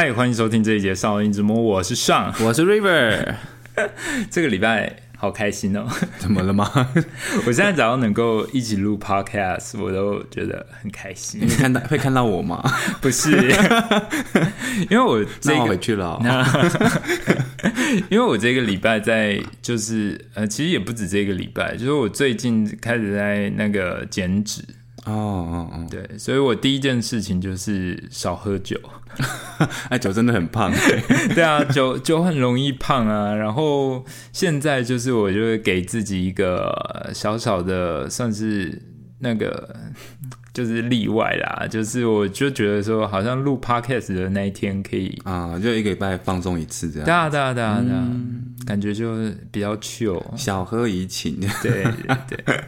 嗨，欢迎收听这一节《少林之魔》，我是上，我是 River。这个礼拜好开心哦！怎么了吗？我现在只要能够一起录 Podcast，我都觉得很开心。你看到会看到我吗？不是，因为我这个回去了。因为我这个礼拜在就是呃，其实也不止这个礼拜，就是我最近开始在那个减脂。哦哦哦，对，所以我第一件事情就是少喝酒。哎，酒真的很胖，对啊，酒酒很容易胖啊。然后现在就是，我就会给自己一个小小的，算是那个 就是例外啦。就是我就觉得说，好像录 podcast 的那一天可以啊，就一个礼拜放松一次这样。对啊，对啊，对啊，对啊，感觉就比较 chill，小喝怡情。对对对，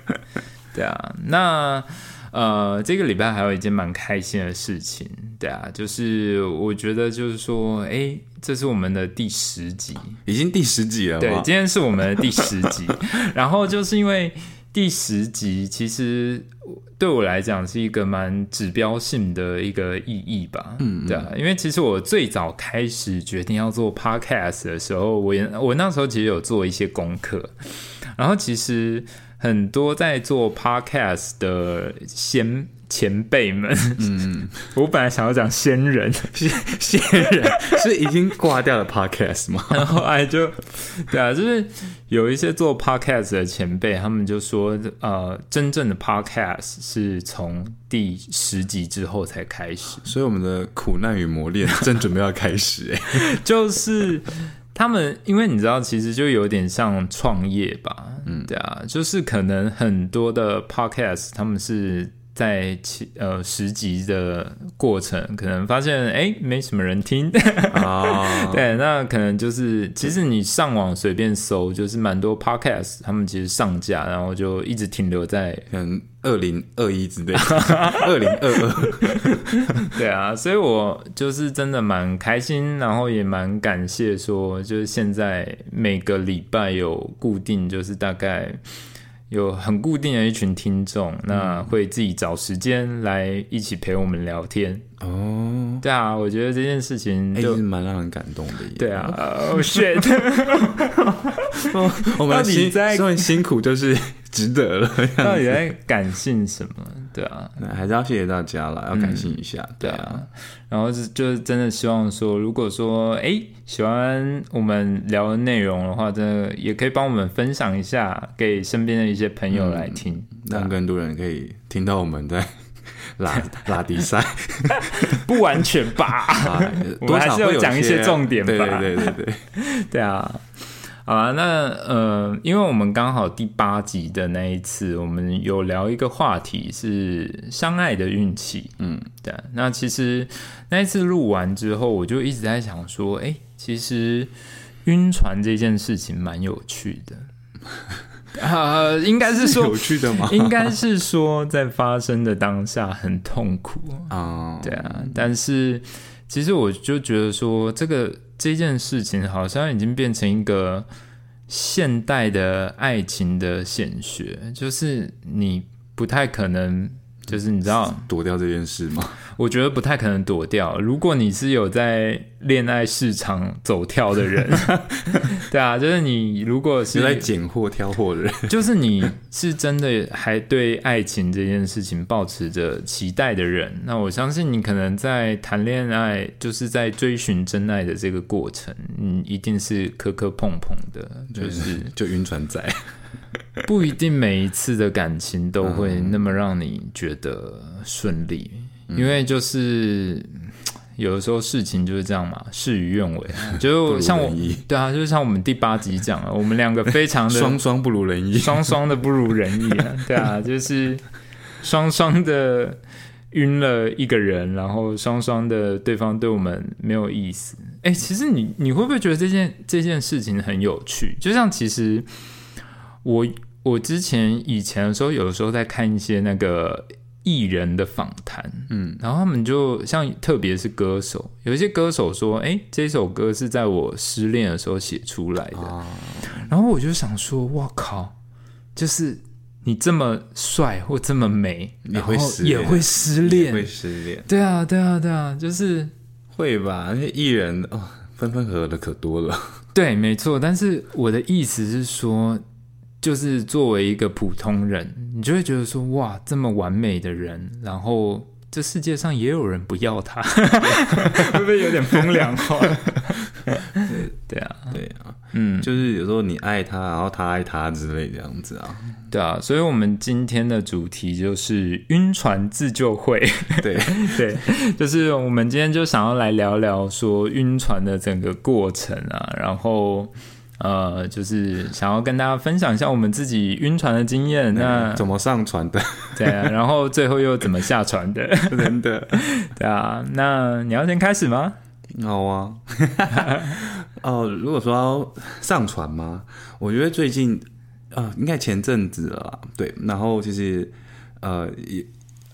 对啊，那。呃，这个礼拜还有一件蛮开心的事情，对啊，就是我觉得就是说，哎，这是我们的第十集，已经第十集了。对，今天是我们的第十集，然后就是因为第十集其实对我来讲是一个蛮指标性的一个意义吧，嗯，对啊，因为其实我最早开始决定要做 podcast 的时候，我我那时候其实有做一些功课，然后其实。很多在做 podcast 的先前辈们，嗯，我本来想要讲先人，先先人是已经挂掉了 podcast 吗？然后哎，就对啊，就是有一些做 podcast 的前辈，他们就说，呃，真正的 podcast 是从第十集之后才开始，所以我们的苦难与磨练正准备要开始，哎，就是。他们因为你知道，其实就有点像创业吧，嗯，对啊，就是可能很多的 podcast，他们是。在其呃十集的过程，可能发现哎没什么人听。啊，对，那可能就是其实你上网随便搜，就是蛮多 podcast，他们其实上架，然后就一直停留在可能二零二一之类，二零二二，对啊，所以我就是真的蛮开心，然后也蛮感谢说，就是现在每个礼拜有固定，就是大概。有很固定的一群听众，那会自己找时间来一起陪我们聊天哦。对啊，我觉得这件事情就是蛮让人感动的。对啊，哦，shit，我们辛虽然辛苦就是 值得了。到底在感性什么？对啊，那还是要谢谢大家啦，要感谢一下。对啊。然后是就是真的希望说，如果说哎喜欢我们聊的内容的话，真的也可以帮我们分享一下给身边的一些朋友来听，让更多人可以听到我们在 拉拉迪赛。不完全吧，我们还是要讲一些重点吧。对对对对对，对 啊。好那呃，因为我们刚好第八集的那一次，我们有聊一个话题是相爱的运气。嗯，对。那其实那一次录完之后，我就一直在想说，哎，其实晕船这件事情蛮有趣的啊，应该是说有趣的吗？应该是说在发生的当下很痛苦啊，对啊。但是其实我就觉得说这个。这件事情好像已经变成一个现代的爱情的显学，就是你不太可能。就是你知道躲掉这件事吗？我觉得不太可能躲掉。如果你是有在恋爱市场走跳的人，对啊，就是你如果是在拣货挑货的人，就是你是真的还对爱情这件事情保持着期待的人，那我相信你可能在谈恋爱，就是在追寻真爱的这个过程，你，一定是磕磕碰碰的，就是就晕船仔。不一定每一次的感情都会那么让你觉得顺利，因为就是有的时候事情就是这样嘛，事与愿违。就像我，对啊，就像我们第八集讲了，我们两个非常的双双不如人意，双双的不如人意啊，对啊，就是双双的晕了一个人，然后双双的对方对我们没有意思。哎，其实你你会不会觉得这件这件事情很有趣？就像其实。我我之前以前的时候，有的时候在看一些那个艺人的访谈，嗯，然后他们就像特别是歌手，有一些歌手说，哎，这首歌是在我失恋的时候写出来的，然后我就想说，哇靠，就是你这么帅或这么美，也会也会失恋，会失恋，对啊，对啊，对啊，就是。会吧？那些艺人哦，分分合合的可多了。对，没错。但是我的意思是说，就是作为一个普通人，你就会觉得说，哇，这么完美的人，然后这世界上也有人不要他，会不会有点风凉话？对啊，对啊，嗯，就是有时候你爱他，然后他爱他之类这样子啊。对啊，所以我们今天的主题就是晕船自救会。对对，就是我们今天就想要来聊聊说晕船的整个过程啊，然后呃，就是想要跟大家分享一下我们自己晕船的经验。那怎么上船的？对啊，然后最后又怎么下船的？真的，对啊，那你要先开始吗？好啊。哦，如果说要上船吗？我觉得最近。呃，应该前阵子了，对。然后其实，呃，也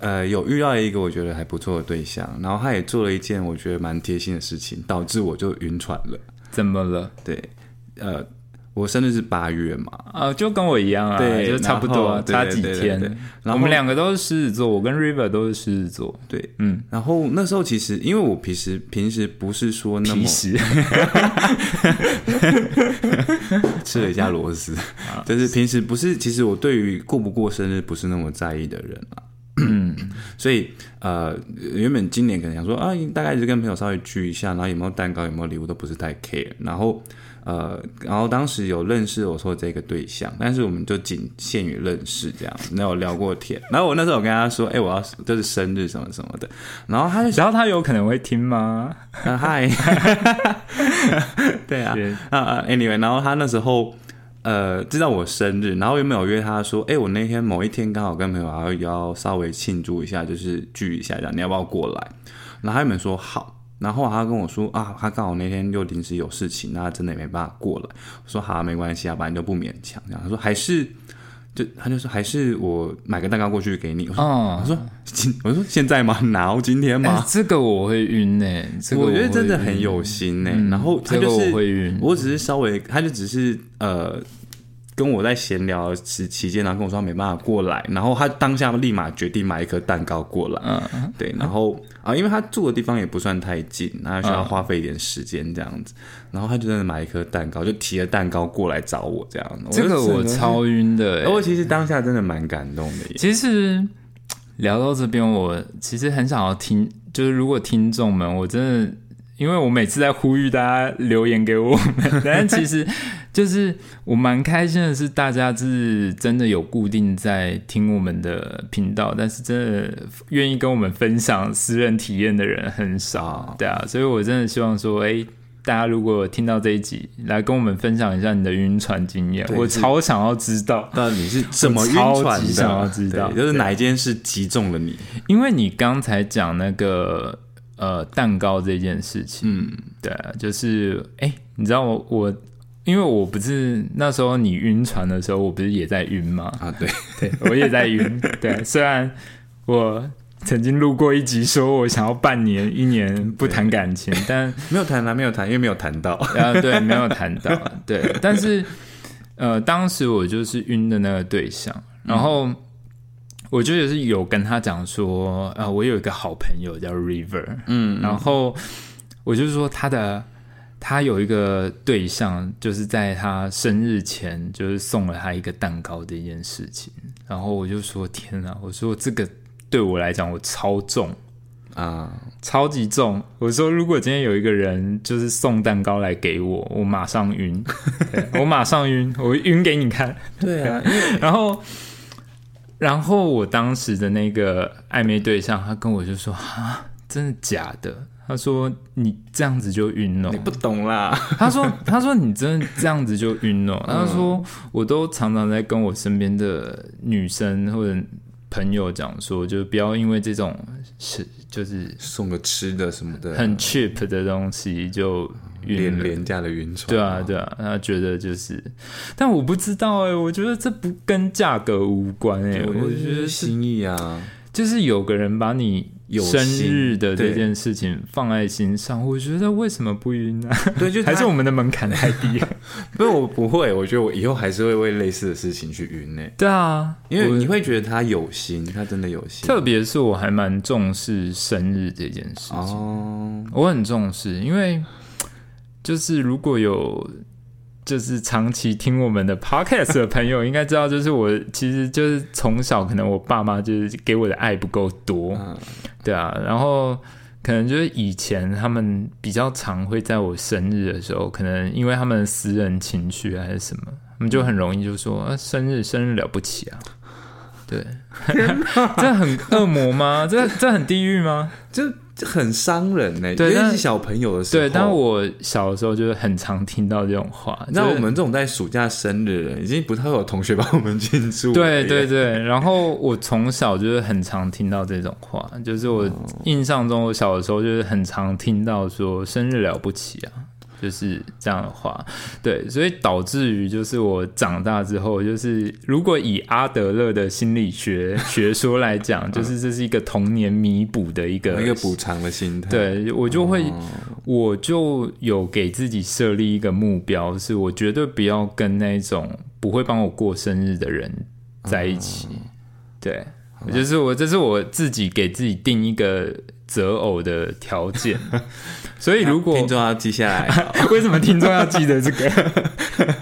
呃有遇到一个我觉得还不错的对象，然后他也做了一件我觉得蛮贴心的事情，导致我就晕船了。怎么了？对，呃。我生日是八月嘛，啊，就跟我一样啊，对，就差不多，差几天。然后我们两个都是狮子座，我跟 River 都是狮子座，对，嗯。然后那时候其实，因为我平时平时不是说那么，吃了一下螺丝，就是平时不是，其实我对于过不过生日不是那么在意的人啊。嗯，所以呃，原本今年可能想说啊，大概就跟朋友稍微聚一下，然后有没有蛋糕，有没有礼物都不是太 care，然后。呃，然后当时有认识我说这个对象，但是我们就仅限于认识这样，没有聊过天。然后我那时候我跟他说，哎，我要就是生日什么什么的，然后他就，然后他有可能会听吗？嗨，对啊，啊啊，anyway，然后他那时候呃知道我生日，然后又没有约他说，哎，我那天某一天刚好跟朋友要要稍微庆祝一下，就是聚一下这样，你要不要过来？然后他们说好。然后他跟我说啊，他刚好那天又临时有事情，那真的也没办法过来。我说好，没关系啊，反正就不勉强。这样他说还是，就他就说还是我买个蛋糕过去给你。我说，我说今我说现在吗？然今天吗？这个我会晕呢，我觉得真的很有心呢。然后他就是会晕，我只是稍微，他就只是呃。跟我在闲聊时期间，然后跟我说他没办法过来，然后他当下立马决定买一颗蛋糕过来。嗯，对，然后啊，因为他住的地方也不算太近，那需要花费一点时间这样子，然后他就真的买一颗蛋糕，就提了蛋糕过来找我这样。这个我超晕的，我其实当下真的蛮感动的。其实聊到这边，我其实很想要听，就是如果听众们，我真的。因为我每次在呼吁大家留言给我们，但其实就是我蛮开心的是，大家是真的有固定在听我们的频道，但是真的愿意跟我们分享私人体验的人很少，对啊，所以我真的希望说，哎，大家如果听到这一集，来跟我们分享一下你的晕船经验，我超想要知道，那你是怎么晕船的？想要知道，就是哪一件事击中了你？因为你刚才讲那个。呃，蛋糕这件事情，嗯，对，就是哎，你知道我我，因为我不是那时候你晕船的时候，我不是也在晕吗？啊，对，对我也在晕。对，虽然我曾经录过一集，说我想要半年、一年不谈感情，但没有谈啊，没有谈，因为没有谈到。啊，对，没有谈到。对，但是呃，当时我就是晕的那个对象，然后。我就也是有跟他讲说，呃，我有一个好朋友叫 River，嗯，然后我就说他的他有一个对象，就是在他生日前就是送了他一个蛋糕这件事情，然后我就说天哪，我说这个对我来讲我超重啊，超级重。我说如果今天有一个人就是送蛋糕来给我，我马上晕，我马上晕，我晕给你看。对啊，然后。然后我当时的那个暧昧对象，他跟我就说：“啊，真的假的？”他说：“你这样子就晕了。”你不懂啦。他说：“他说你真的这样子就晕了。”他说：“我都常常在跟我身边的女生或者朋友讲说，就不要因为这种是就是送个吃的什么的很 cheap 的东西就。”廉廉价的晕船，对啊，对啊，他觉得就是，但我不知道哎，我觉得这不跟价格无关哎，我觉得心意啊，就是有个人把你有生日的这件事情放在心上，我觉得为什么不晕呢、对，就 还是我们的门槛太低。了？不是我不会，我觉得我以后还是会为类似的事情去晕呢，对啊，因为你会觉得他有心，他真的有心，特别是我还蛮重视生日这件事情，哦，我很重视，因为就是如果有就是长期听我们的 podcast 的朋友，应该知道，就是我其实就是从小可能我爸妈就是给我的爱不够多，嗯对啊，然后可能就是以前他们比较常会在我生日的时候，可能因为他们私人情绪还是什么，他们就很容易就说啊，生日生日了不起啊。对，这很恶魔吗？这这很地狱吗？就就很伤人呢，尤其是小朋友的时候。对，但我小的时候就是很常听到这种话。就是那我们这种在暑假生日的人，已经不太会有同学帮我们庆祝了对耶。对对，然后我从小就是很常听到这种话，就是我印象中，我小的时候就是很常听到说生日了不起啊，就是这样的话。对，所以导致于就是我长大之后，就是如果以阿德勒的心理学学说来讲，就是这是一个童年弥补的一个一个补偿的心态。对我就会，哦我就有给自己设立一个目标，是我绝对不要跟那种不会帮我过生日的人在一起。哦对，就是我，这是我自己给自己定一个择偶的条件。所以如果听众要记下来，为什么听众要记得这个？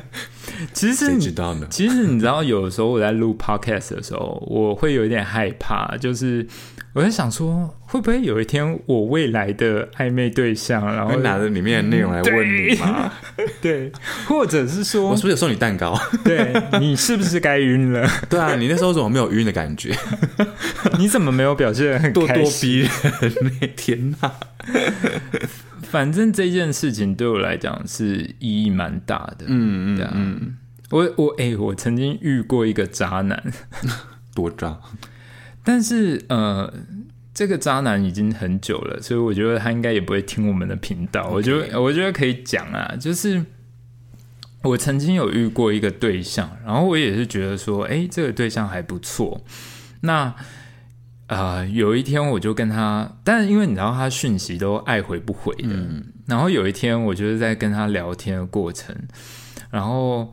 其实谁你知道呢？其实你知道，有的时候我在录 podcast 的时候，我会有一点害怕，就是我在想说，会不会有一天我未来的暧昧对象，然后拿着里面的内容来问你吗？对，或者是说我是，不是有送你蛋糕？对你是不是该晕了？对啊，你那时候怎么没有晕的感觉？你怎么没有表现得很咄咄？逼人那天呐！反正这件事情对我来讲是意义蛮大的。嗯嗯嗯，我我哎、我曾经遇过一个渣男，多渣。但是呃，这个渣男已经很久了，所以我觉得他应该也不会听我们的频道。我觉得我觉得可以讲啊，就是我曾经有遇过一个对象，然后我也是觉得说，哎、这个对象还不错。那呃，有一天我就跟他，但是因为你知道他讯息都爱回不回的，然后有一天我就是在跟他聊天的过程，然后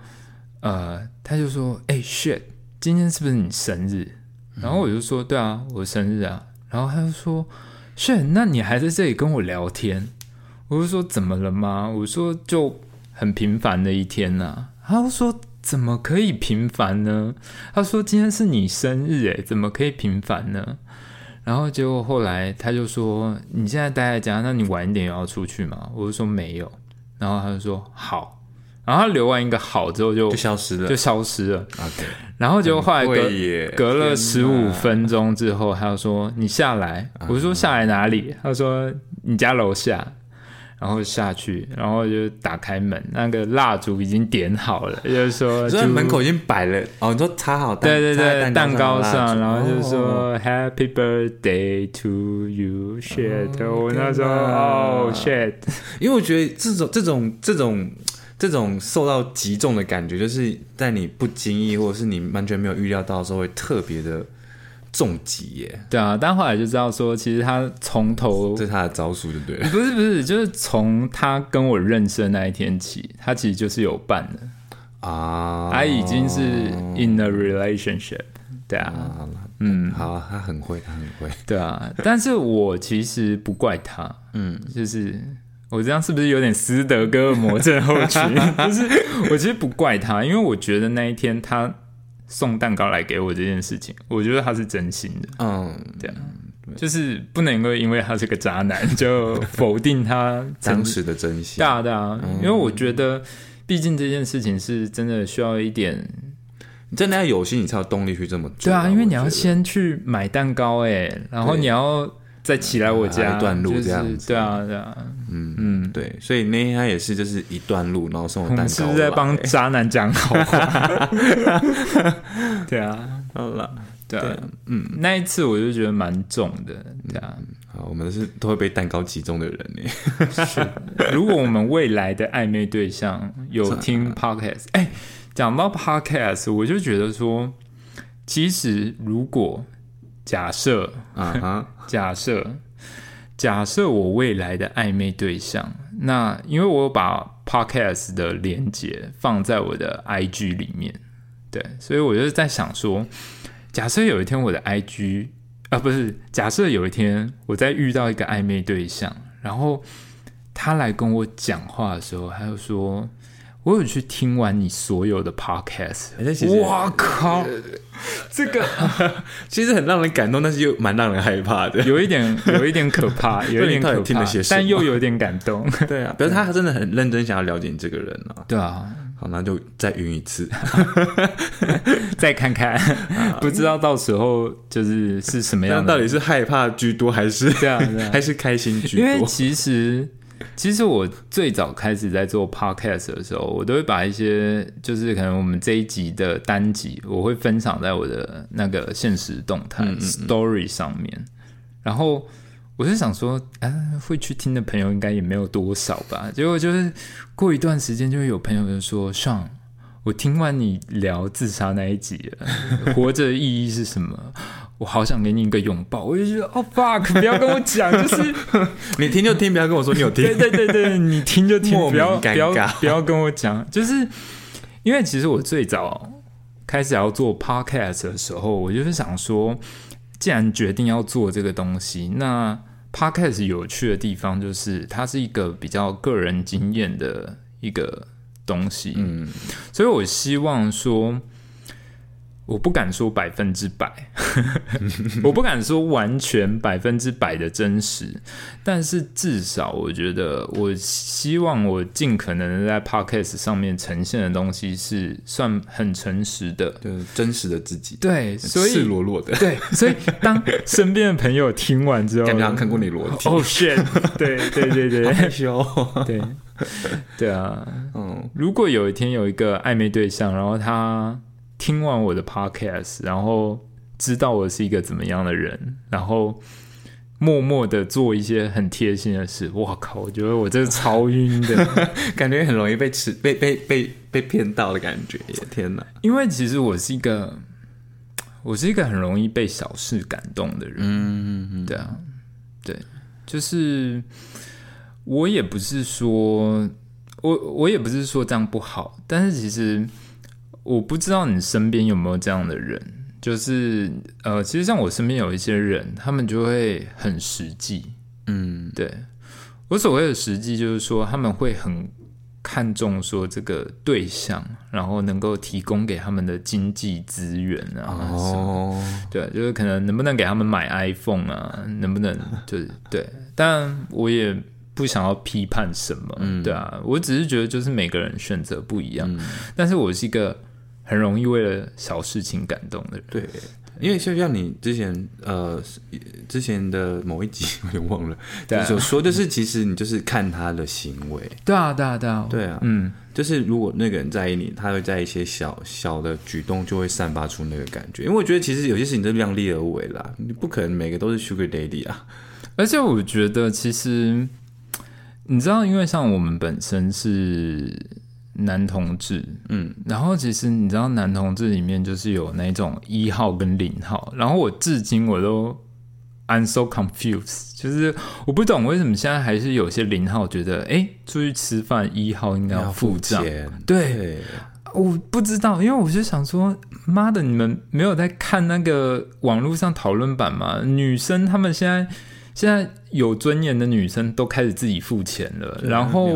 呃，他就说：“哎、shit，今天是不是你生日？”然后我就说：“对啊，我生日啊。”然后他就说：“shit，那你还在这里跟我聊天？”我就说：“怎么了吗？”我说：“就很平凡的一天呐、他说：“怎么可以平凡呢？”他说：“今天是你生日，诶，怎么可以平凡呢？”然后结果后来他就说：“你现在待在家，那你晚一点有要出去吗？”我就说：“没有。”然后他就说：“好。”然后他留完一个好之后就就消失了就。消失了。OK，然后结果后来隔隔了十五分钟之后，他就说：“你下来。”我说：“下来哪里？”他说：“你家楼下。”然后下去，然后就打开门，那个蜡烛已经点好了，就是说所以门口已经摆了哦，你说插好蛋，对对对，蛋糕上，然后就哦说 Happy Birthday to you shit，、哦我那时候哦 shit，因为我觉得这种这种这种这种受到击中的感觉，就是在你不经意或者是你完全没有预料到的时候，会特别的重击耶。对啊，但后来就知道说，其实他从头这是他的招数，对不对了？不是不是，就是从他跟我认识的那一天起，他其实就是有伴的，啊，他已经是 in a relationship，对啊，啊，嗯，好，他很会，他很会。对啊，但是我其实不怪他，嗯，就是我这样是不是有点斯德哥尔摩症候群？就是我其实不怪他，因为我觉得那一天他送蛋糕来给我这件事情，我觉得他是真心的，嗯，对啊，就是不能够因为他是个渣男就否定他曾当时的真心对。啊对啊，因为我觉得毕竟这件事情是真的需要一点你真的要有心，你才有动力去这么做。对啊，因为你要先去买蛋糕哎，然后你要再起来我家啊一段路就是这样子对啊对啊，嗯嗯。对，所以那天他也是就是一段路，然后送我我蛋糕是不 是在来帮渣男讲好话？对啊，好了。对啊嗯，那一次我就觉得蛮重的，对啊。好，我们是都会被蛋糕击中的人呢。如果我们未来的暧昧对象有听 podcast，哎、讲到 podcast，我就觉得说，其实如果假设啊 哈，假设假设我未来的暧昧对象，那因为我有把 podcast 的连接放在我的 IG 里面，对，所以我就在想说，假设有一天我的 IG 啊，不是，假设有一天我在遇到一个暧昧对象，然后他来跟我讲话的时候，他就说。我有去听完你所有的 podcast，哎这其实哇靠，这个 其实很让人感动，但是又蛮让人害怕的。有一点有一点可怕，有一点到可怕底听了些，但又有点感动。对啊，表示他真的很认真想要了解你这个人啊。对啊，好，那就再晕一次。再看看，不知道到时候就是是什么那样的。到底是害怕居多，还是对啊对啊还是开心居多因为多？其实，其实我最早开始在做 podcast 的时候，我都会把一些就是可能我们这一集的单集，我会分享在我的那个现实动态、嗯嗯嗯 story 上面。然后我就想说，啊，会去听的朋友应该也没有多少吧。结果就是过一段时间，就会有朋友就说，上。我听完你聊自杀那一集了，活着的意义是什么？我好想给你一个拥抱。我就觉得，哦、fuck，不要跟我讲，就是 你听就听，不要跟我说你有听对。对对对，你听就听，不要不要不要跟我讲，就是因为其实我最早开始要做 podcast 的时候，我就是想说，既然决定要做这个东西，那 podcast 有趣的地方就是它是一个比较个人经验的一个东西，嗯，所以我希望说，我不敢说百分之百，我不敢说完全百分之百的真实，但是至少我觉得，我希望我尽可能的在 podcast 上面呈现的东西是算很诚实的。就是真实的自己，对，所赤裸裸的，对，所以当身边的朋友听完之后，感觉好像看过你裸体。哦 shit，对对对对害羞。对对啊，嗯，如果有一天有一个暧昧对象，然后他听完我的 podcast，然后知道我是一个怎么样的人，然后默默的做一些很贴心的事，我靠！我觉得我这是超晕的，感觉很容易被吃、被被被被骗到的感觉耶！天哪，因为其实我是一个，我是一个很容易被小事感动的人。嗯嗯嗯对啊，对，就是我也不是说，我我也不是说这样不好，但是其实我不知道你身边有没有这样的人，就是呃，其实像我身边有一些人，他们就会很实际，嗯。对。我所谓的实际，就是说他们会很看重说这个对象，然后能够提供给他们的经济资源啊，哦，对，就是可能能不能给他们买 iPhone 啊，能不能就是对，但我也不想要批判什么，嗯。对啊，我只是觉得就是每个人选择不一样，嗯。但是我是一个很容易为了小事情感动的人，对，因为就像你之前呃之前的某一集 我有点忘了，对啊。就说就是其实你就是看他的行为，对啊，对啊，对啊，对啊嗯，就是如果那个人在意你，他会在一些小小的举动就会散发出那个感觉。因为我觉得其实有些事情都量力而为啦，你不可能每个都是 Sugar Daddy 啊。而且我觉得其实你知道，因为像我们本身是男同志，嗯，然后其实你知道，男同志里面就是有那种一号跟零号，然后我至今我都 I'm so confused，就是我不懂为什么现在还是有些零号觉得，哎，出去吃饭一号应该要付账，钱，对，对，我不知道，因为我就想说，妈的，你们没有在看那个网络上讨论版吗？女生她们现在现在有尊严的女生都开始自己付钱了，然后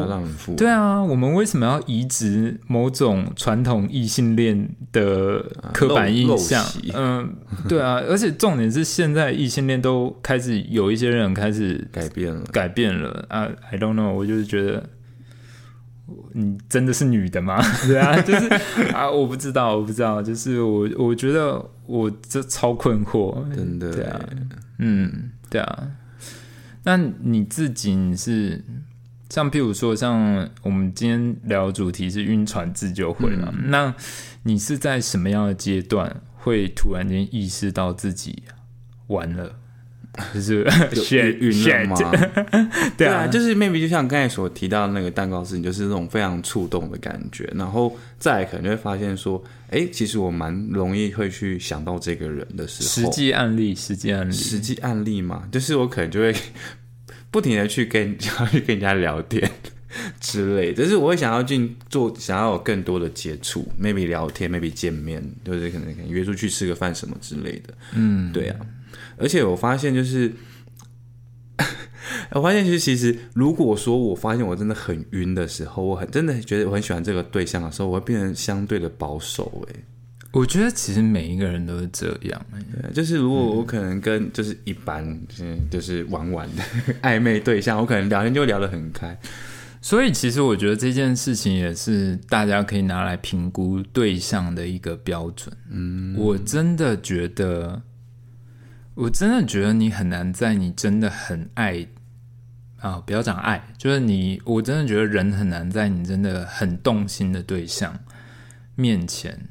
对啊，我们为什么要移植某种传统异性恋的刻板印象？嗯，对啊，而且重点是现在异性恋都开始有一些人开始改变了。改变了啊！I don't know，我就是觉得你真的是女的吗？对啊，就是啊，我不知道，我不知道，就是我我觉得我这超困惑，真的，对啊，嗯，对啊。那你自己你是像譬如说，像我们今天聊主题是晕船自救会嘛？那你是在什么样的阶段会突然间意识到自己完了？就是就 shit 晕了吗？对啊，就是 maybe 就像刚才所提到的那个蛋糕事情，就是那种非常触动的感觉，然后再来可能就会发现说，哎，其实我蛮容易会去想到这个人的时候。实候，际案例，实际案例，实际案例嘛，就是我可能就会 不停的去跟想要去跟人家聊天之类，就是我会想要进做，想要有更多的接触，maybe 聊天，maybe 见面，就是可能可能约出去吃个饭什么之类的。嗯，对啊，而且我发现就是，我发现就是其实如果说我发现我真的很晕的时候，我很真的觉得我很喜欢这个对象的时候，我会变成相对的保守、欸。我觉得其实每一个人都是这样、欸，对，就是如果我可能跟就是一般嗯就是玩玩的暧昧对象，我可能聊天就聊得很开。所以其实我觉得这件事情也是大家可以拿来评估对象的一个标准。嗯，我真的觉得，我真的觉得你很难在你真的很爱啊，不要讲爱，就是你，我真的觉得人很难在你真的很动心的对象面前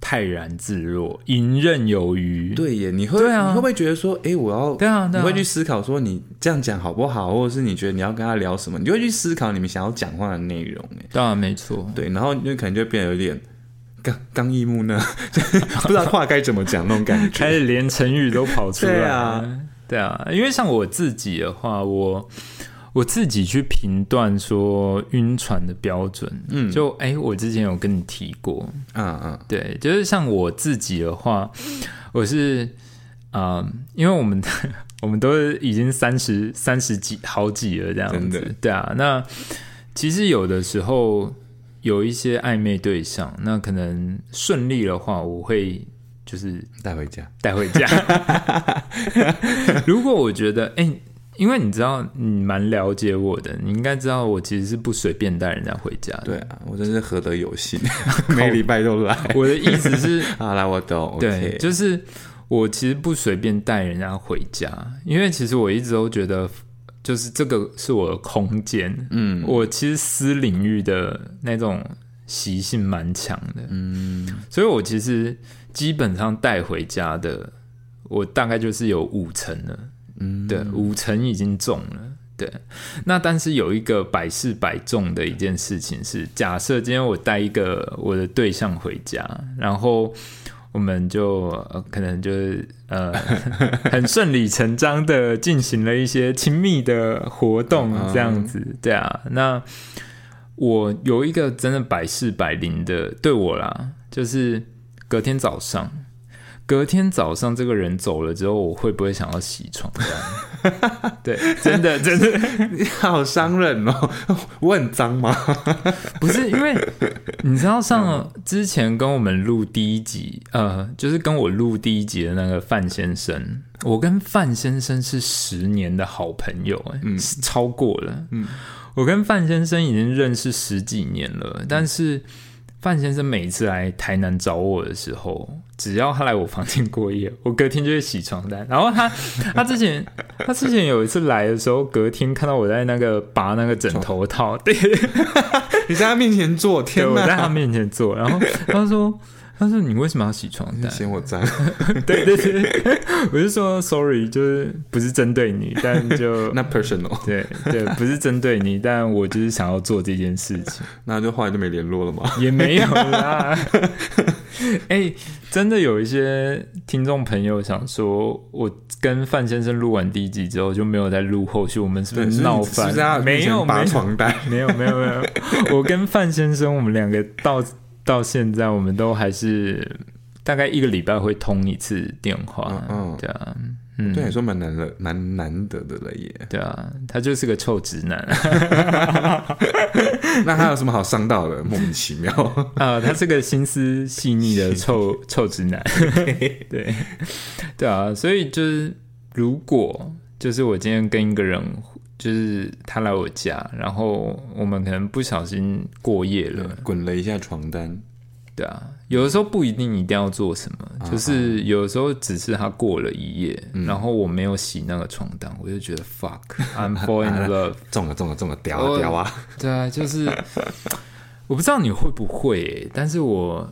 泰然自若、游刃有余。对耶，你会对啊你会不会觉得说，哎，我要对啊，对啊，你会去思考说你这样讲好不好，或者是你觉得你要跟他聊什么，你就会去思考你们想要讲话的内容。哎，当然没错。对，然后你就可能就变得有点刚刚毅木呢，不知道话该怎么讲那种感觉。开始连成语都跑出来。对啊，对啊，因为像我自己的话，我我自己去评断说晕船的标准，嗯。就哎、我之前有跟你提过，嗯嗯对，就是像我自己的话，我是啊、呃因为我们 我们都已经三十三十几好几了这样，子。对啊，那其实有的时候有一些暧昧对象，那可能顺利的话，我会就是带回家。带回家。如果我觉得，哎、因为你知道你蛮了解我的，你应该知道我其实是不随便带人家回家的。对啊，我真是何德有幸，每礼拜都来。我的意思是，好啦，我懂。对就是我其实不随便带人家回家，因为其实我一直都觉得，就是这个是我的空间，嗯。我其实私领域的那种习性蛮强的，嗯，所以我其实基本上带回家的，我大概就是有五成了，嗯。对，五成已经中了。对，那但是有一个百试百中的一件事情是，假设今天我带一个我的对象回家，然后我们就、呃、可能就是呃 很顺理成章的进行了一些亲密的活动，这样子，对啊，那我有一个真的百试百灵的，对我啦，就是隔天早上。隔天早上这个人走了之后，我会不会想要洗床单？对，真的真的你好伤人哦。我很脏吗？不是因为你知道，上之前跟我们录第一集，呃，就是跟我录第一集的那个范先生，我跟范先生是十年的好朋友、哎、嗯是超过了，嗯，我跟范先生已经认识十几年了，但是范先生每次来台南找我的时候，只要他来我房间过夜，我隔天就会洗床单。然后他 他之前他之前有一次来的时候，隔天看到我在那个拔那个枕头套，对，你在他面前做，天我在他！面前做，然后他说。他说：“你为什么要洗床单嫌我脏？？”对 对对，我就说 “sorry”，就是不是针对你，但就那 personal，对对，不是针对你，但我就是想要做这件事情。那就后来就没联络了吗？也没有啦。哎、真的有一些听众朋友想说，我跟范先生录完第一集之后就没有再录后续，我们是不，是闹翻？没有，没有，没有。我跟范先生，我们两个到到现在，我们都还是大概一个礼拜会通一次电话。嗯嗯对啊，嗯，对你说蛮难的，蛮难得的了耶。对啊，他就是个臭直男 那他有什么好伤到的？莫名其妙。啊，他是个心思细腻的臭臭直男。对，对啊，所以就是如果就是我今天跟一个人，就是他来我家，然后我们可能不小心过夜了，滚了一下床单，对啊，有的时候不一定一定要做什么，就是有的时候只是他过了一夜，然后我没有洗那个床单，我就觉得 fuck，I'm falling in love。中了中了中了，屌我啊屌啊！对啊，就是我不知道你会不会欸、但是我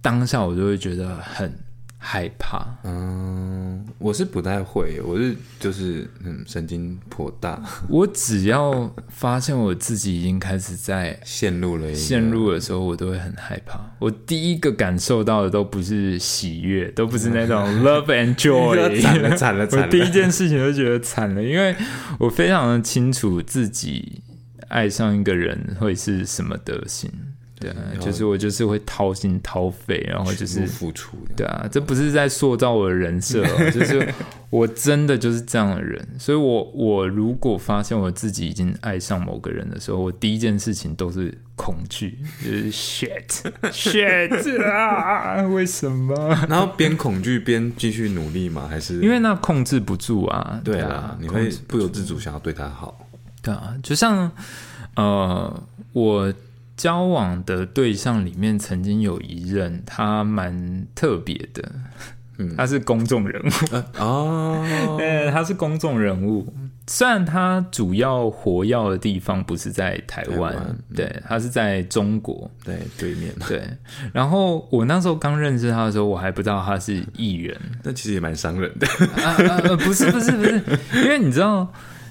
当下我就会觉得很害怕。嗯，我是不太会，我是就是嗯神经颇大，我只要发现我自己已经开始在陷入了陷入的时候，我都会很害怕。我第一个感受到的都不是喜悦，都不是那种 love and joy，惨了惨了惨了我，第一件事情就觉得惨了，因为我非常的清楚自己爱上一个人会是什么德行。对啊，就是我就是会掏心掏肺，然后就是付出的，对啊，这不是在塑造我的人设、哦，就是我真的就是这样的人。所以我，我如果发现我自己已经爱上某个人的时候，我第一件事情都是恐惧，就是 shit shit 啊，为什么？然后边恐惧边继续努力吗？还是因为那控制不住啊，对啊啊，，你会不由自主想要对他好，对啊，就像呃，我交往的对象里面曾经有一任，他蛮特别的，嗯他是公众人物。呃哦，对，他是公众人物。虽然他主要活跃的地方不是在台湾，台嗯对他是在中国，对对面，对。然后我那时候刚认识他的时候，我还不知道他是艺人，那其实也蛮伤人的，啊啊啊！不是不是不是，因为你知道，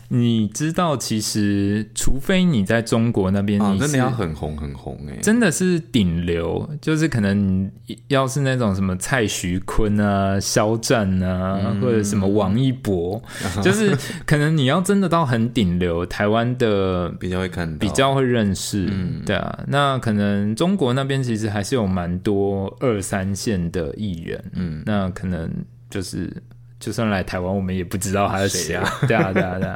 你知道，其实除非你在中国那边，哦，你是真的要很红很红哎，真的是顶流，就是可能要是那种什么蔡徐坤啊、肖战啊，嗯或者什么王一博，就是可能你要真的到很顶流，台湾的比较会看到，比较会认识，嗯对啊。那可能中国那边其实还是有蛮多二三线的艺人，嗯那可能就是。就算来台湾，我们也不知道他是谁谁啊 对啊，对啊，对啊。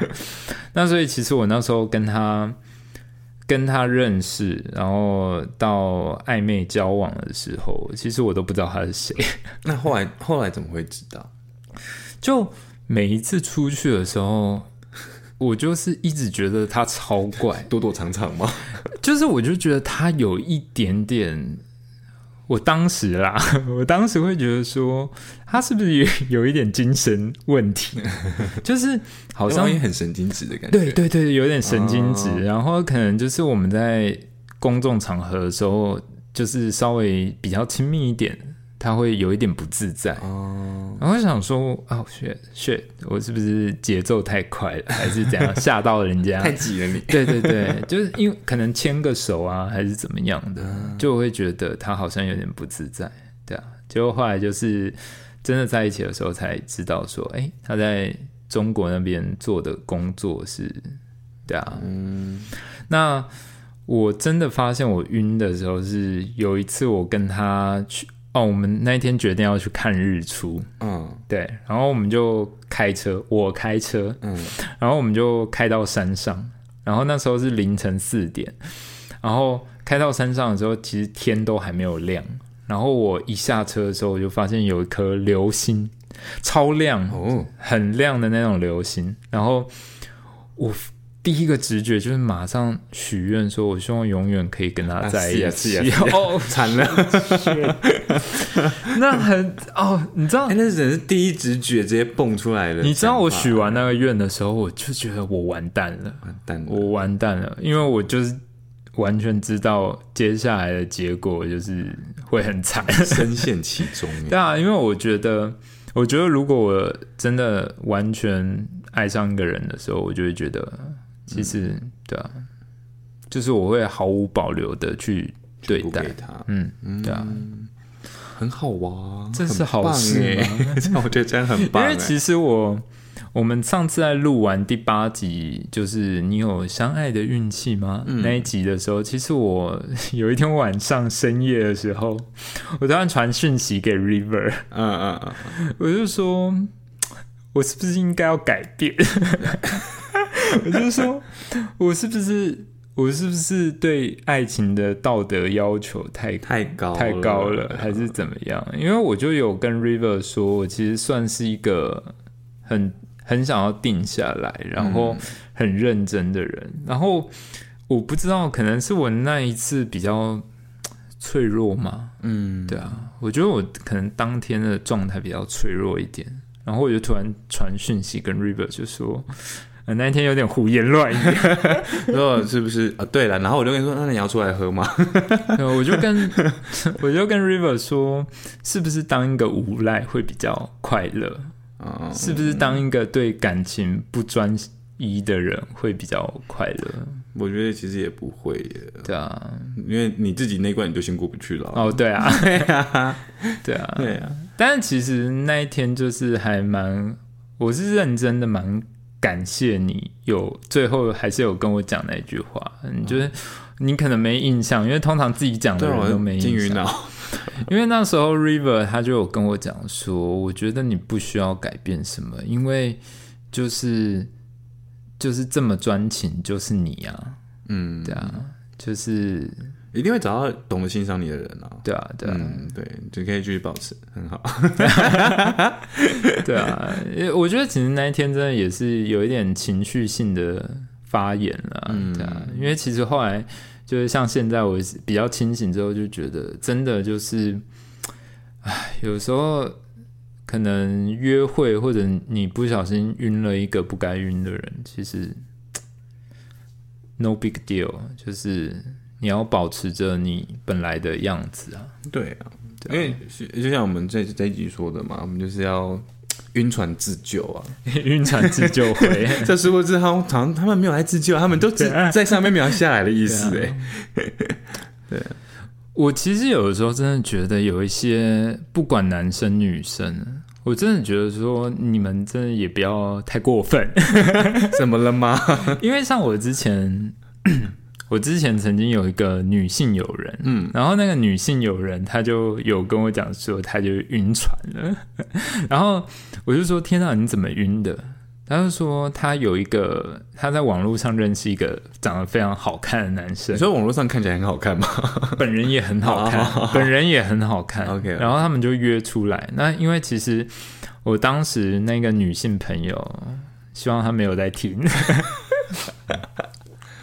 那所以其实我那时候跟他跟他认识，然后到暧昧交往的时候，其实我都不知道他是谁。那后来后来怎么会知道？就每一次出去的时候，我就是一直觉得他超怪，躲躲藏藏吗？就是我就觉得他有一点点，我当时啦，我当时会觉得说，他是不是有 有一点精神问题？就是好像也很神经质的感觉，对对对，有点神经质，哦。然后可能就是我们在公众场合的时候，就是稍微比较亲密一点，他会有一点不自在。哦，然后我想说，哦，shit shit，我是不是节奏太快了，还是怎样 吓到人家？太挤了你，对对对，就是因为可能牵个手啊，还是怎么样的，嗯就会觉得他好像有点不自在，对啊。结果后来就是真的在一起的时候才知道说，哎，他在中国那边做的工作是，对啊。嗯那我真的发现我晕的时候是有一次我跟他去，哦，我们那一天决定要去看日出，嗯。对，然后我们就开车，我开车，嗯，然后我们就开到山上，然后那时候是凌晨四点，然后开到山上的时候，其实天都还没有亮。然后我一下车的时候，我就发现有一颗流星，超亮，哦，很亮的那种流星。然后我第一个直觉就是马上许愿说，我希望永远可以跟他在一啊起。哦，惨了，那很哦，你知道哎，那只是第一直觉直接蹦出来的。你知道我许完那个愿的时候，我就觉得我完蛋了。完蛋了，我完蛋了，因为我就是完全知道接下来的结果就是会很惨。深陷其中耶。对啊，因为我觉得，我觉得如果我真的完全爱上一个人的时候，我就会觉得，其实、对啊，就是我会毫无保留的去对待。他，嗯，嗯对啊，很好啊，这是好事很棒吗耶这样我觉得这样很 因棒因。为其实我。我们上次在录完第八集，就是你有相爱的运气吗？嗯那一集的时候，其实我 有一天晚上深夜的时候，我突然传讯息给 River，嗯嗯嗯，我就说，我是不是应该要改变？我就说，我是不是我是不是对爱情的道德要求太太高太高了，还是怎么样？因为我就有跟 River 说，我其实算是一个很很想要定下来，然后很认真的人。然后我不知道，可能是我那一次比较脆弱嘛，嗯，对啊，我觉得我可能当天的状态比较脆弱一点。然后我就突然传讯息跟 River 就说，呃那一天有点胡言乱语，说是不是啊？对了，然后我就跟你说，那你要出来喝吗？呃我就跟 我就跟 River 说，是不是当一个无赖会比较快乐？啊，是不是当一个对感情不专一的人会比较快乐？我觉得其实也不会耶，对啊，因为你自己那关你就先过不去了。哦，对啊，对啊，对啊，对啊，但是其实那一天就是还蛮，我是认真的蛮感谢你有最后还是有跟我讲那句话，你就是你可能没印象，因为通常自己讲的人都没印象。因为那时候 River 他就有跟我讲说，我觉得你不需要改变什么，因为就是就是这么专情，就是你啊，嗯，对啊，就是一定会找到懂得欣赏你的人啊。对啊，对啊，嗯，对，就可以继续保持很好。对啊，我觉得其实那一天真的也是有一点情绪性的发言了，嗯对啊，因为其实后来就是像现在我比较清醒之后，就觉得真的就是，唉，有时候可能约会或者你不小心晕了一个不该晕的人，其实 no big deal，就是你要保持着你本来的样子啊，对啊，因为是就像我们这这一集说的嘛，我们就是要晕船自救啊。晕船自救会。这殊不知他们好像他们没有来自救，他们都只 在上面没有下来的意思哎。我其实有的时候真的觉得有一些不管男生女生，我真的觉得说你们真的也不要太过分，怎么了吗？因为像我之前，我之前曾经有一个女性友人，嗯，然后那个女性友人她就有跟我讲说，她就晕船了，然后我就说天哪，你怎么晕的？她就说她有一个她在网络上认识一个长得非常好看的男生你，说网络上看起来很好看吗？本人也很好看，本人也很好看。OK 然后他们就约出来。那因为其实我当时那个女性朋友，希望她没有在听，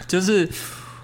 就是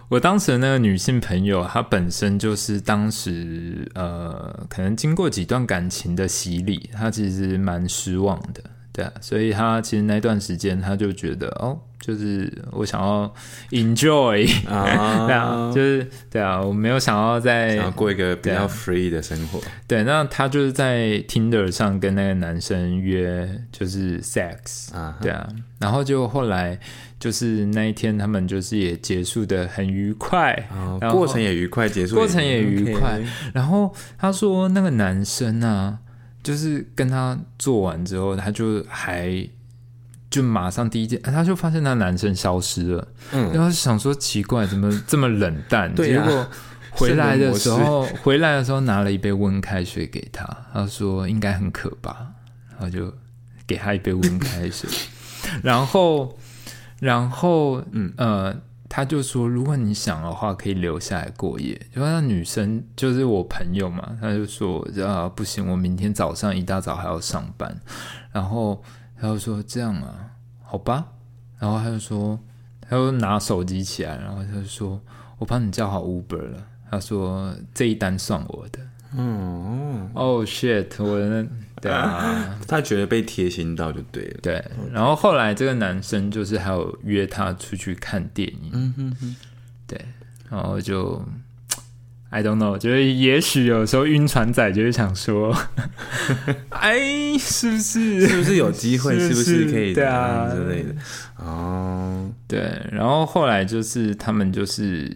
我当时的那个女性朋友，她本身就是当时呃，可能经过几段感情的洗礼，她其实蛮失望的。对啊，所以她其实那段时间，她就觉得哦，就是我想要 enjoy，啊对啊，就是对啊，我没有想要在想要过一个比较 free 的生活。对，那她就是在 Tinder 上跟那个男生约，就是 sex，啊，对啊，然后就后来就是那一天他们就是也结束的很愉快，哦然后过程也愉快，结束过程也愉快。然后他说那个男生啊，就是跟他做完之后，他就还就马上第一件，他就发现那男生消失了，嗯，然后想说奇怪，怎么 这么冷淡？对啊结果回来的时候，回来的时候拿了一杯温开水给他，他说应该很渴吧，然后就给他一杯温开水，然后，然后，嗯呃，他就说如果你想的话，可以留下来过夜。因为那女生就是我朋友嘛，他就说啊不行，我明天早上一大早还要上班，然后他就说这样啊，好吧，然后他就说，他就拿手机起来，然后他就说我帮你叫好 Uber 了。他说这一单算我的。嗯，哦、shit，我的那对啊，他觉得被贴心到就对了。对。然后后来这个男生就是还有约他出去看电影，嗯哼哼，对，然后就 I don't know，就是也许有时候晕船仔就是想说，哎，是不是？是不是有机会？是不是可以对啊之类的？哦，对，然后后来就是他们就是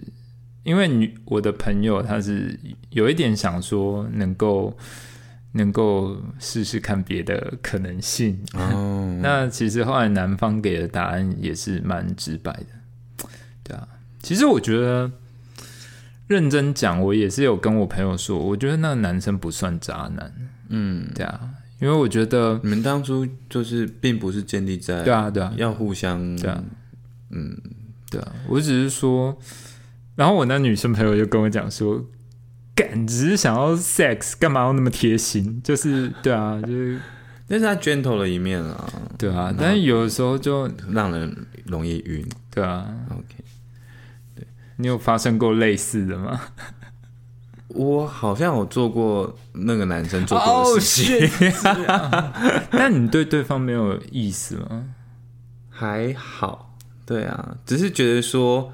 因为女我的朋友他是有一点想说能够能够试试看别的可能性，哦，那其实后来男方给的答案也是蛮直白的，对啊。其实我觉得认真讲，我也是有跟我朋友说，我觉得那个男生不算渣男，嗯，对啊，因为我觉得，你们当初就是并不是建立在对啊，对啊，要互相对啊，嗯，对啊，我只是说，然后我那女生朋友就跟我讲说，干，只是想要 sex，干嘛要那么贴心？就是对啊，就是那是他 gentle 的一面啊，对啊，但是有的时候就让人容易晕。对啊，OK，对你有发生过类似的吗？我好像有做过那个男生做过的事情，那你对对方没有意思吗？还好，对啊，只是觉得说，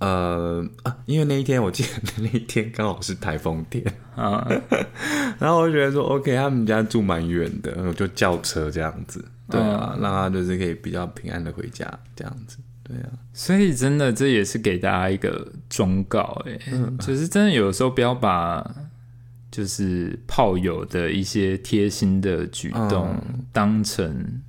呃啊，因为那一天我记得那一天刚好是台风天。啊，然后我就觉得说，OK，他们家住蛮远的，我就叫车这样子，对啊，让他就是可以比较平安的回家这样子，对啊，所以真的这也是给大家一个忠告，哎，就是真的有时候不要把就是炮友的一些贴心的举动当成。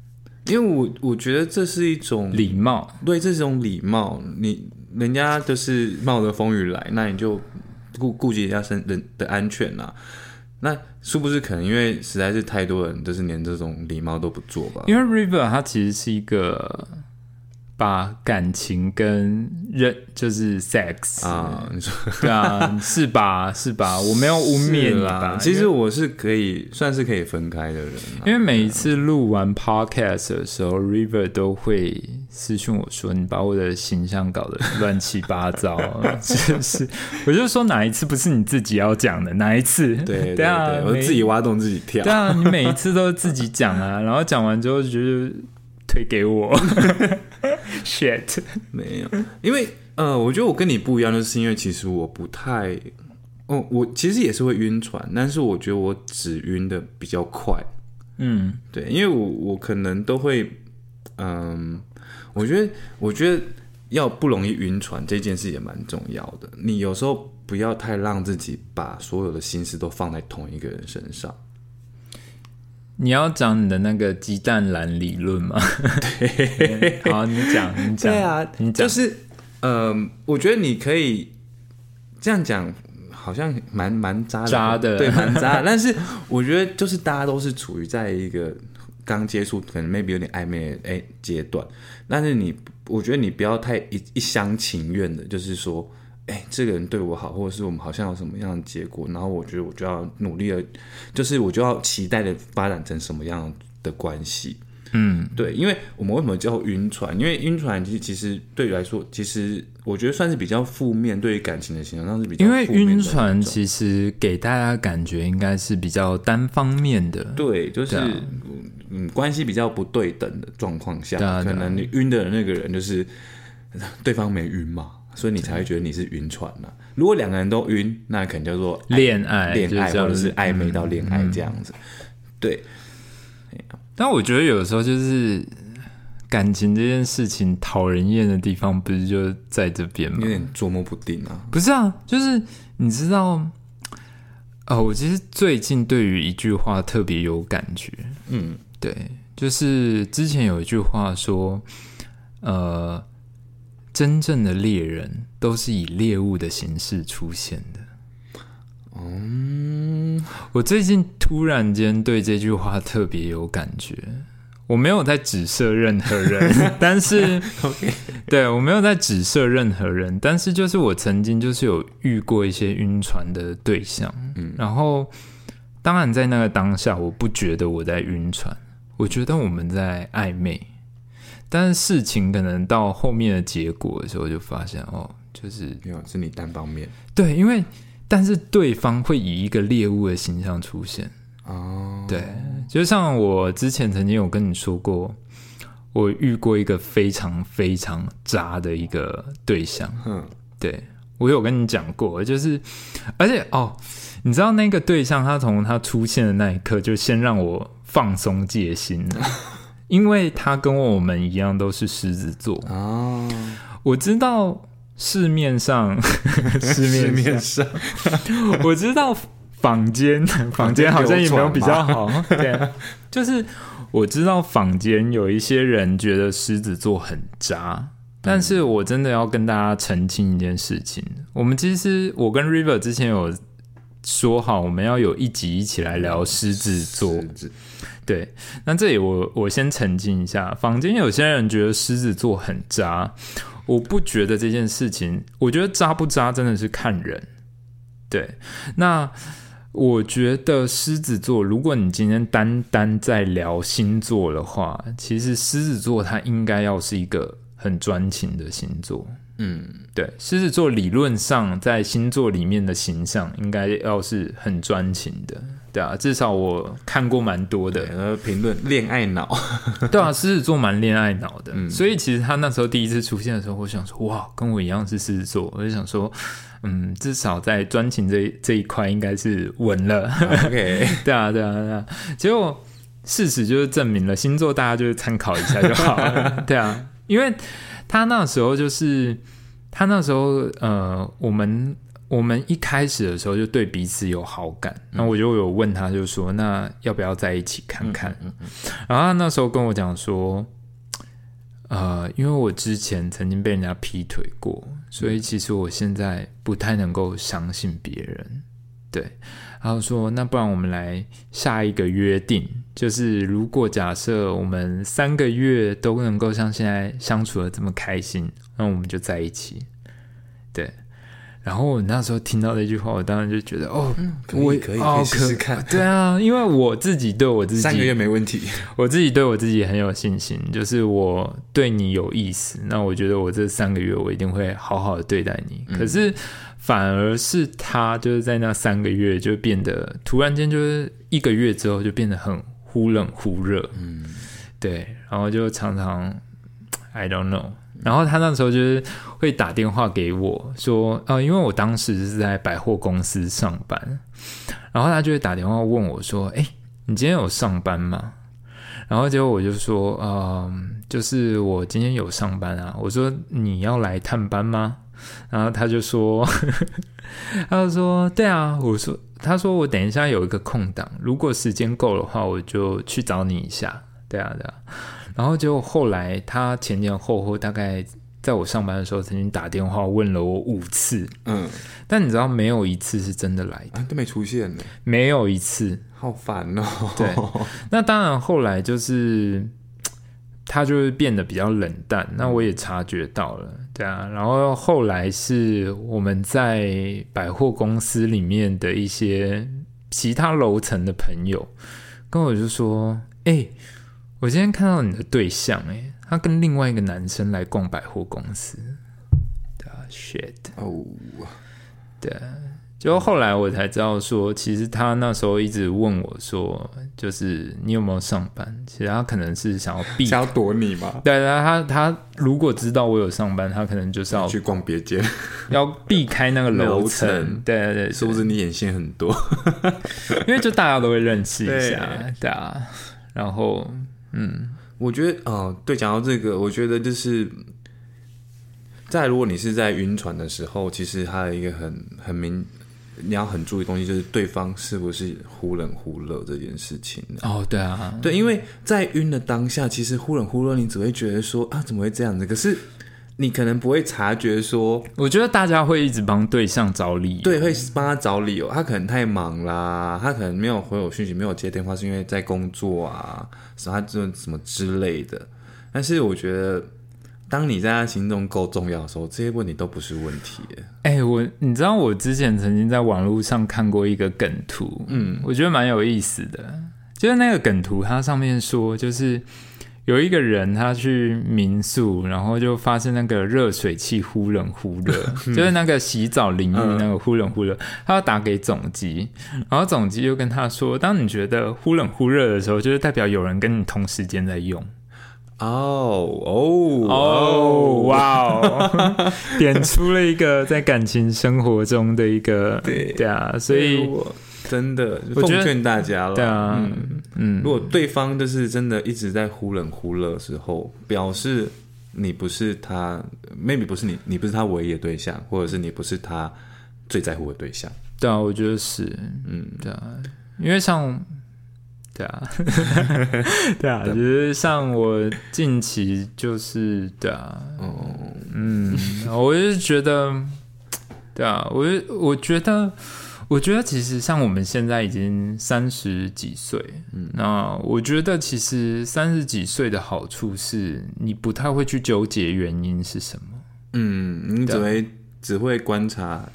因为我我觉得这是一种礼貌，对，这是一种礼貌。你人家就是冒着风雨来，那你就顾顾及一下身人的安全呐。那是不是可能因为实在是太多人，就是连这种礼貌都不做吧？因为 River 它其实是一个。把感情跟人就是 sex 啊，你说对啊，是吧？是吧？我没有污蔑你吧？其实我是可以算是可以分开的人，因为每一次录完 podcast 的时候，River 都会私信我说：“你把我的形象搞得乱七八糟。”就是，我就说哪一次不是你自己要讲的？哪一次？对对啊，我自己挖洞自己跳。对啊，你每一次都是自己讲啊，然后讲完之后就是。推给我 shit，没有，因为呃，我觉得我跟你不一样，就是因为其实我不太，哦，我其实也是会晕船，但是我觉得我只晕的比较快，嗯，对，因为我我可能都会，嗯，我觉得我觉得要不容易晕船这件事也蛮重要的，你有时候不要太让自己把所有的心思都放在同一个人身上。你要讲你的那个鸡蛋蓝理论吗？对，好，你讲，你讲。对啊，你讲就是，呃，我觉得你可以这样讲，好像蛮蛮渣渣的，对，蛮渣。但是我觉得，就是大家都是处于在一个刚接触，可能 maybe 有点暧昧哎阶段。但是你，我觉得你不要太一一厢情愿的，就是说。哎，这个人对我好，或者是我们好像有什么样的结果，然后我觉得我就要努力的，就是我就要期待的发展成什么样的关系。嗯，对，因为我们为什么叫晕船？因为晕船其实其实对于来说，其实我觉得算是比较负面，对于感情的形象，上是比较。因为晕船其实给大家感觉应该是比较单方面的，对，就是嗯，关系比较不对等的状况下，可能你晕的那个人就是对方没晕嘛。所以你才会觉得你是晕船呢。如果两个人都晕，那可能叫做恋爱、恋爱或者是暧昧到恋爱这样子。对。但我觉得有时候就是感情这件事情讨人厌的地方，不是就在这边吗？有点捉摸不定啊。不是啊，就是你知道，哦，我其实最近对于一句话特别有感觉。嗯，对，就是之前有一句话说，呃。真正的猎人都是以猎物的形式出现的。嗯，我最近突然间对这句话特别有感觉。我没有在指涉任何人，但是，对我没有在指涉任何人，但是就是我曾经就是有遇过一些晕船的对象。嗯，然后当然在那个当下，我不觉得我在晕船，我觉得我们在暧昧。但是事情可能到后面的结果的时候，就发现哦，就是没有是你单方面。对，因为但是对方会以一个猎物的形象出现。哦，对，就像我之前曾经有跟你说过，我遇过一个非常非常渣的一个对象，嗯，对我有跟你讲过，就是而且哦，你知道那个对象他从他出现的那一刻就先让我放松戒心了。因为他跟我们一样都是狮子座。哦，我知道市面上 市面上，我知道坊间 坊间好像也没有比较好，对，就是我知道坊间有一些人觉得狮子座很渣，但是我真的要跟大家澄清一件事情，我们其实我跟 River 之前有说好，我们要有一集一起来聊狮子座。对，那这里我我先澄清一下，坊间有些人觉得狮子座很渣，我不觉得这件事情，我觉得渣不渣真的是看人。对，那我觉得狮子座，如果你今天单单在聊星座的话，其实狮子座它应该要是一个很专情的星座。嗯，对，狮子座理论上在星座里面的形象应该要是很专情的。对啊，至少我看过蛮多的。评论恋爱脑，对啊，狮子座蛮恋爱脑的，嗯。所以其实他那时候第一次出现的时候，我想说，哇，跟我一样是狮子座，我就想说，嗯，至少在专情这一这一块应该是稳了，OK，对啊，对啊，对啊，结果事实就是证明了，星座大家就是参考一下就好了，对啊，因为他那时候就是他那时候呃，我们我们一开始的时候就对彼此有好感，那、我就有问他，就说那要不要在一起看看？然后他那时候跟我讲说，呃，因为我之前曾经被人家劈腿过，所以其实我现在不太能够相信别人。对，然后说那不然我们来下一个约定，就是如果假设我们三个月都能够像现在相处的这么开心，那我们就在一起。对。然后我那时候听到那句话，我当然就觉得，哦，我可以哦可以试试看对啊，因为我自己对我自己三个月没问题。我自己对我自己很有信心，就是我对你有意思，那我觉得我这三个月我一定会好好的对待你。可是反而是他就是在那三个月就变得突然间就是一个月之后就变得很忽冷忽热，嗯，对，然后就常常 I don't know。然后他那时候就是会打电话给我说，呃，因为我当时是在百货公司上班，然后他就会打电话问我说，哎，你今天有上班吗？然后结果我就说，嗯，就是我今天有上班啊。我说你要来探班吗？然后他就说，他就说，对啊。我说，他说我等一下有一个空档，如果时间够的话，我就去找你一下。对啊，对啊。然后结果后来他前前后后大概在我上班的时候，曾经打电话问了我五次，嗯，但你知道没有一次是真的来的，啊，都没出现呢，没有一次。好烦哦。对，那当然后来就是他就会变得比较冷淡，那我也察觉到了，对啊。然后后来是我们在百货公司里面的一些其他楼层的朋友跟我就说：“哎、我今天看到你的对象、哎，他跟另外一个男生来逛百货公司。”对啊，shit。哦，对，就后来我才知道说，其实他那时候一直问我说，就是你有没有上班？其实他可能是想要避，想要躲你嘛？对对，他他如果知道我有上班，他可能就是要去逛别间，要避开那个楼楼层层，对对对，是不是你眼线很多？因为就大家都会认识一下，对啊，然后嗯，我觉得哦，对，讲到这个，我觉得就是在如果你是在晕船的时候，其实还有一个很很明，你要很注意东西，就是对方是不是忽冷忽热这件事情。哦，对啊，对，因为在晕的当下，其实忽冷忽热，你只会觉得说啊，怎么会这样子？可是你可能不会察觉说，我觉得大家会一直帮对象找理由，对，会帮他找理由。他可能太忙啦，他可能没有回我讯息，没有接电话，是因为在工作啊，什么什么之类的。但是我觉得，当你在他心中够重要的时候，这些问题都不是问题耶。哎、我你知道我之前曾经在网络上看过一个梗图，嗯，我觉得蛮有意思的。就是那个梗图，它上面说，就是有一个人他去民宿，然后就发现那个热水器忽冷忽热，就是那个洗澡淋浴那个忽冷忽热，他要打给总机，然后总机就跟他说，当你觉得忽冷忽热的时候，就是代表有人跟你同时间在用。哦哦哦，哇哦，点出了一个在感情生活中的一个对对啊，所以我真的奉劝大家了。对啊嗯，嗯如，果对方就是真的一直在忽冷忽热的时候，表示你不是他，maybe 不是你，你不是他唯一的对象，或者是你不是他最在乎的对象。对啊，我觉得是，嗯，对啊，因为像。对啊，对啊，就是像我近期就是对啊，哦，嗯，我就觉得，对啊，我就我觉得，我觉得其实像我们现在已经三十几岁，嗯，那我觉得其实三十几岁的好处是你不太会去纠结原因是什么。嗯，你只会只会观察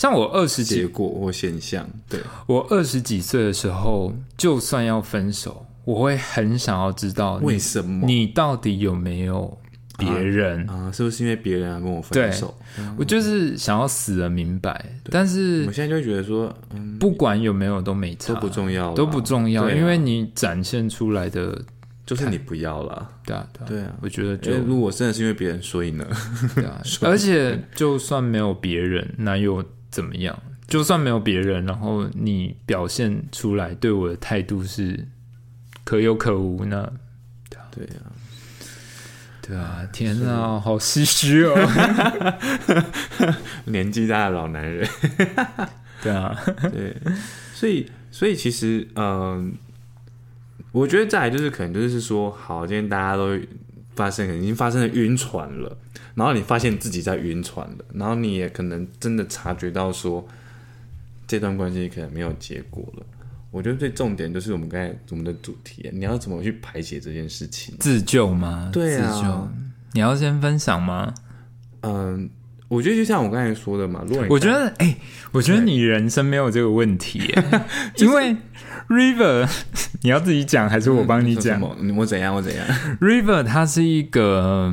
像我二十结几，果或现象，对，我二十几岁的时候，就算要分手，我会很想要知道你为什么？你到底有没有别人，啊，是不是因为别人啊跟我分手？我就是想要死的明白。但是我现在就会觉得说，嗯，不管有没有都没差，都不重要，都不重要，啊。因为你展现出来的，就是你不要了。对啊，对啊，对啊，我觉得就就如果真的是因为别人，所以呢，对啊，而且就算没有别人，那又怎么样？就算没有别人，然后你表现出来对我的态度是可有可无，那对啊，对啊，天啊，好唏嘘哦。年纪大的老男人，对啊，对，所以所以其实，嗯、我觉得再来就是可能就是说，好，今天大家都发生，已经发生了晕船了，然后你发现自己在晕船了，然后你也可能真的察觉到说，这段关系可能没有结果了。我觉得最重点就是我们刚才我们的主题，你要怎么去排解这件事情？自救吗？对啊自救。你要先分享吗？嗯，我觉得就像我刚才说的嘛，如果我觉得，哎、我觉得你人生没有这个问题耶，因为 River，你要自己讲还是我帮你讲？我怎样？我怎样？River 它是一个，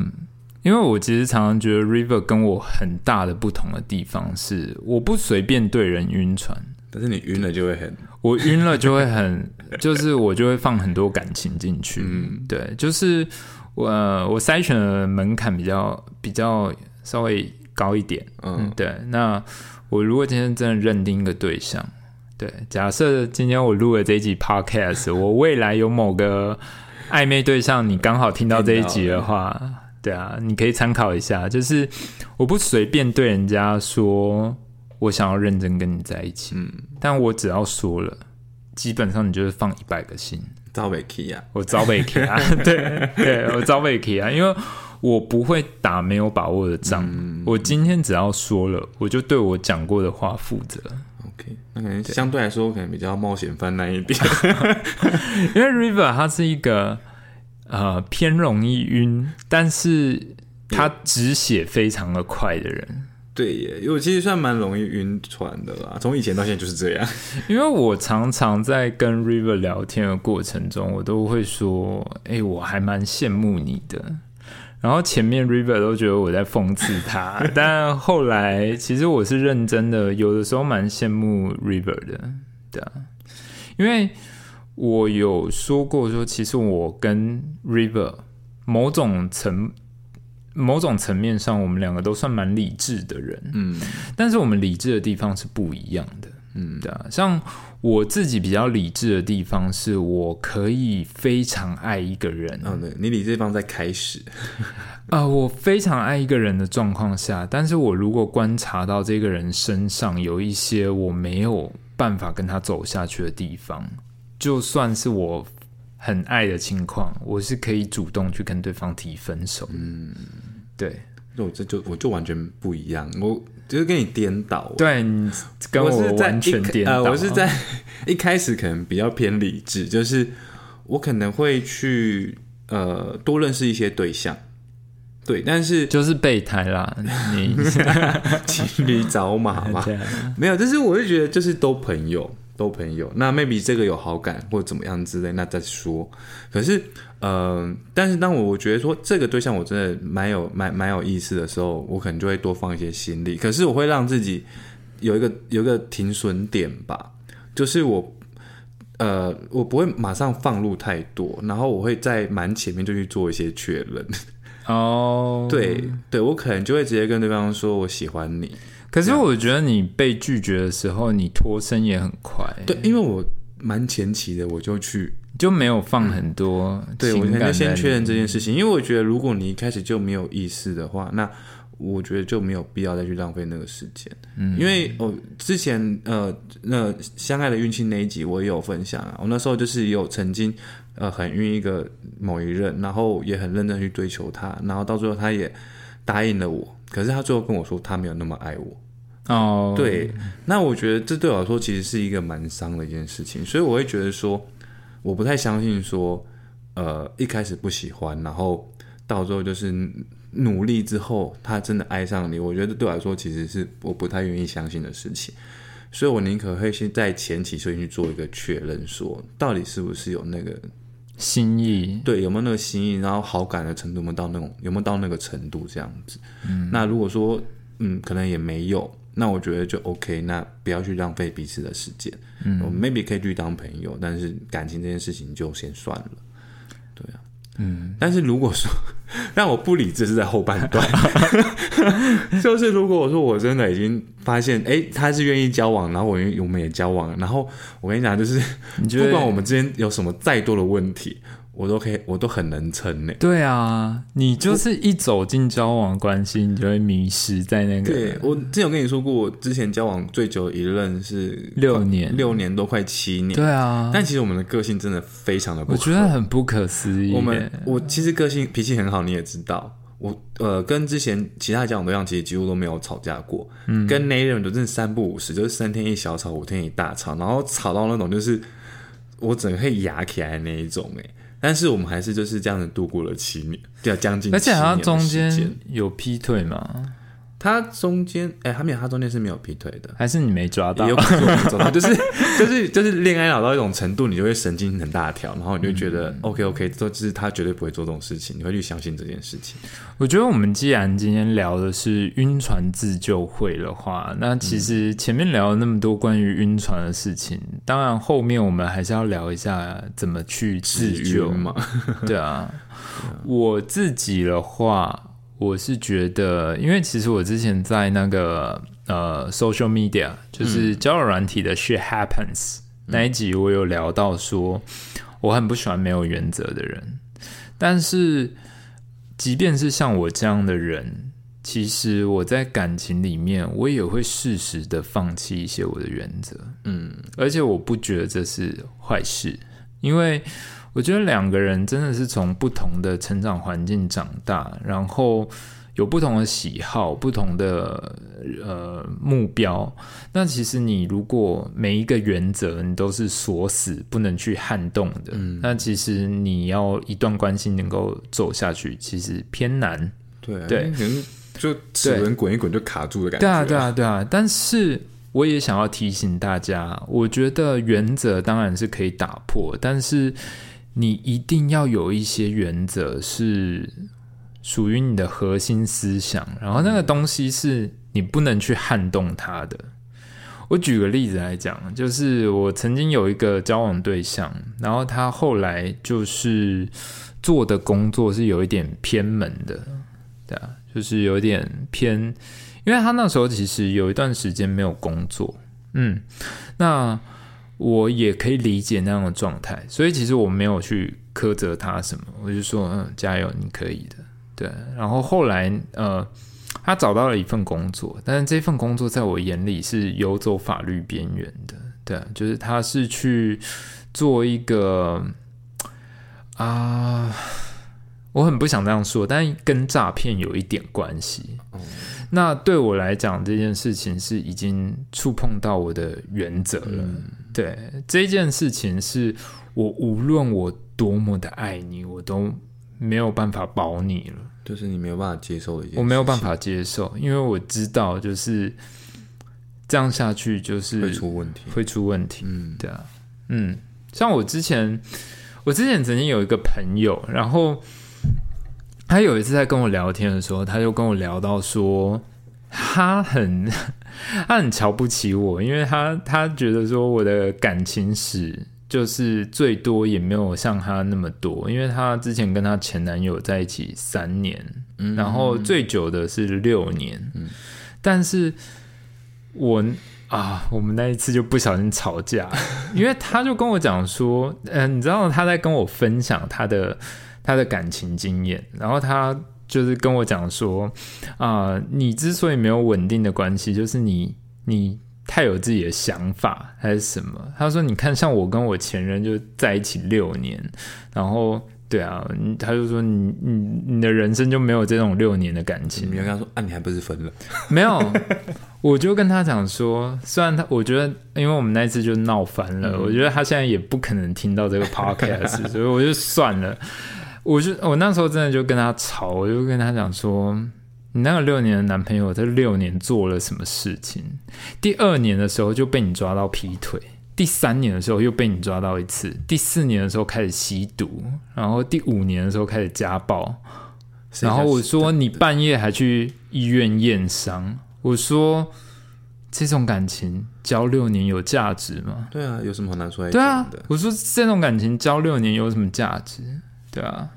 因为我其实常常觉得 River 跟我很大的不同的地方是，我不随便对人晕船，但是你晕了就会很我晕了就会很，就是我就会放很多感情进去。嗯对，就是我、呃我筛选的门槛比较比较稍微高一点。嗯嗯，对。那我如果今天真的认定一个对象，对，假设今天我录了这一集 podcast，我未来有某个暧昧对象，你刚好听到这一集的话，对啊，你可以参考一下。就是我不随便对人家说我想要认真跟你在一起，嗯，但我只要说了，基本上你就是放一百个心。赵伟 key 啊，我招北 K 啊，对对，我招北 K 啊，因为我不会打没有把握的仗。嗯我今天只要说了，我就对我讲过的话负责。OK，那可能相对来说可能比较冒险犯难一点。因为 River 他是一个呃偏容易晕，但是他止血非常的快的人。对耶，因为我其实算蛮容易晕船的啦，从以前到现在就是这样。因为我常常在跟 River 聊天的过程中，我都会说：“哎、我还蛮羡慕你的。”然后前面 River 都觉得我在讽刺他，但后来其实我是认真的，有的时候蛮羡慕 River 的，对啊，因为我有说过说，其实我跟 River 某种层某种层面上，我们两个都算蛮理智的人，嗯但是我们理智的地方是不一样的。嗯，对啊，像我自己比较理智的地方，是我可以非常爱一个人嗯、哦对，你理智方在开始，呃我非常爱一个人的状况下，但是我如果观察到这个人身上有一些我没有办法跟他走下去的地方，就算是我很爱的情况，我是可以主动去跟对方提分手。嗯，对，那我这就我就完全不一样，我就是跟你颠倒。对你跟我完全颠倒。呃，我是在 一开始可能比较偏理智，就是我可能会去呃多认识一些对象，对，但是就是备胎啦，你骑驴找马嘛，没有，但是我就觉得就是都朋友，都朋友。那 maybe 这个有好感或者怎么样之类，那再说。可是，呃，但是当我我觉得说这个对象我真的蛮有蛮蛮有意思的时候，我可能就会多放一些心力。可是我会让自己有一个有一个停损点吧，就是我。呃，我不会马上放入太多，然后我会在蛮前面就去做一些确认。哦，对，对我可能就会直接跟对方说我喜欢你，可是我觉得你被拒绝的时候，你脱身也很快，对，因为我蛮前期的，我就去就没有放很多对，我就先确认这件事情，因为我觉得如果你一开始就没有意识的话，那我觉得就没有必要再去浪费那个时间。嗯，因为我、之前呃那相爱的运气那一集我也有分享啊，我那时候就是有曾经呃很晕一个某一任，然后也很认真去追求他，然后到最后他也答应了我，可是他最后跟我说他没有那么爱我。哦，对，那我觉得这对我来说其实是一个蛮伤的一件事情，所以我会觉得说，我不太相信说，呃，一开始不喜欢，然后到最后就是努力之后，他真的爱上你，我觉得对我来说其实是我不太愿意相信的事情，所以我宁可会先在前期就去做一个确认说到底是不是有那个心意，对，有没有那个心意，然后好感的程度有没有到那种有没有到那个程度这样子。嗯，那如果说嗯可能也没有，那我觉得就 OK，那不要去浪费彼此的时间。嗯，maybe 可以去当朋友，但是感情这件事情就先算了。对啊，嗯，但是如果说让我不理智是在后半段，就是如果我说我真的已经发现，哎，他是愿意交往，然后我我们也交往，然后我跟你讲，就是不管我们之间有什么再多的问题。我都可以，我都很能撑呢。对啊，你就是一走进交往关系，你就会迷失在那个。对我之前有跟你说过，我之前交往最久一任是六年，六年都快七年。对啊，但其实我们的个性真的非常的不，我觉得很不可思议。我们我其实个性脾气很好，你也知道，我呃跟之前其他交往对象其实几乎都没有吵架过。嗯，跟那任都真的三不五时，就是三天一小吵，五天一大吵，然后吵到那种就是我整个会牙起来那一种哎。但是我们还是就是这样子度过了七年，对将近。而且他中间有劈腿吗？他中间哎，他没有，他中间是没有劈腿的，还是你没抓到？有可能抓到，就是就是就是恋爱脑到一种程度，你就会神经很大条，然后你就觉得 OK OK，这就是他绝对不会做这种事情，你会去相信这件事情。我觉得我们既然今天聊的是晕船自救会的话，那其实前面聊了那么多关于晕船的事情，当然后面我们还是要聊一下怎么去自救嘛。对啊，我自己的话。我是觉得，因为其实我之前在那个呃，social media，就是交友软体的 shit happens 那一集，我有聊到说，我很不喜欢没有原则的人。但是，即便是像我这样的人，其实我在感情里面，我也会适时的放弃一些我的原则。嗯，而且我不觉得这是坏事，因为。我觉得两个人真的是从不同的成长环境长大，然后有不同的喜好、不同的呃目标。那其实你如果每一个原则你都是锁死、不能去撼动的，那其实你要一段关系能够走下去，其实偏难。对对，可能就齿轮滚一滚就卡住的感觉。对啊，对啊，对啊。但是我也想要提醒大家，我觉得原则当然是可以打破，但是。你一定要有一些原则是属于你的核心思想，然后那个东西是你不能去撼动它的。我举个例子来讲，就是我曾经有一个交往对象，然后他后来就是做的工作是有一点偏门的，对啊，就是有点偏，因为他那时候其实有一段时间没有工作，嗯，那。我也可以理解那样的状态，所以其实我没有去苛责他什么，我就说嗯，加油，你可以的，对。然后后来呃，他找到了一份工作，但是这份工作在我眼里是游走法律边缘的，对，就是他是去做一个啊，我很不想这样说，但跟诈骗有一点关系。那对我来讲，这件事情是已经触碰到我的原则了。对这件事情，是我无论我多么的爱你，我都没有办法保你了。就是你没有办法接受的一件，我没有办法接受，因为我知道，就是这样下去，就是会出问题，会出问题。嗯，对啊，嗯，像我之前，我之前曾经有一个朋友，然后他有一次在跟我聊天的时候，他就跟我聊到说，他很。他很瞧不起我，因为他他觉得说我的感情史就是最多也没有像他那么多，因为他之前跟他前男友在一起三年，然后最久的是六年，但是我啊，我们那一次就不小心吵架，因为他就跟我讲说，嗯，你知道他在跟我分享他的他的感情经验，然后他。就是跟我讲说，啊，你之所以没有稳定的关系，就是你你太有自己的想法还是什么？他说，你看，像我跟我前任就在一起六年，然后对啊，他就说你你你的人生就没有这种六年的感情。你跟他说啊，你还不是分了？没有，我就跟他讲说，虽然他我觉得，因为我们那一次就闹翻了，我觉得他现在也不可能听到这个 podcast，所以我就算了。我就我那时候真的就跟他吵，我就跟他讲说，你那个六年的男朋友，这六年做了什么事情？第二年的时候就被你抓到劈腿，第三年的时候又被你抓到一次，第四年的时候开始吸毒，然后第五年的时候开始家暴，然后我说你半夜还去医院验伤，我说这种感情交六年有价值吗？对啊，有什么好拿出来对啊我说这种感情交六年有什么价值？对啊，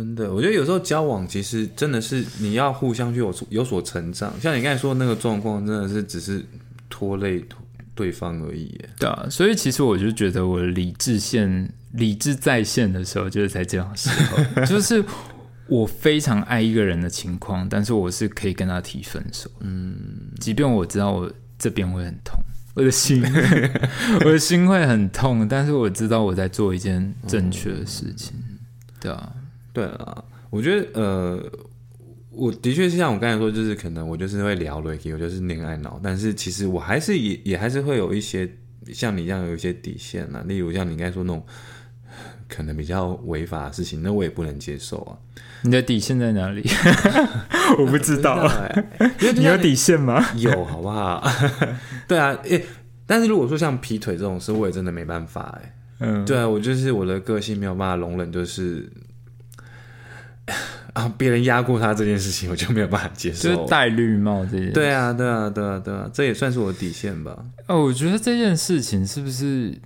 真的，我觉得有时候交往其实真的是你要互相去有所有所成长。像你刚才说的那个状况，真的是只是拖累对方而已耶。对啊，所以其实我就觉得我理智线理智在线的时候，就是在这样的时候，就是我非常爱一个人的情况，但是我是可以跟他提分手，嗯，即便我知道我这边会很痛，我的心 我的心会很痛，但是我知道我在做一件正确的事情，对啊，对啊，我觉得呃，我的确是像我刚才说，就是可能我就是会聊了，我就是恋爱脑，但是其实我还是也也还是会有一些像你一样有一些底线啊，例如像你刚才说那种可能比较违法的事情，那我也不能接受啊。你的底线在哪里？我不知道，你有底线吗？有好不好？对啊，诶、但是如果说像劈腿这种事，我也真的没办法哎、嗯，对啊，我就是我的个性没有办法容忍，就是 啊，别人压过他这件事情，我就没有办法接受。就是戴绿帽这件，对啊，对啊，对啊，对啊，这也算是我的底线吧。哦，我觉得这件事情是不是？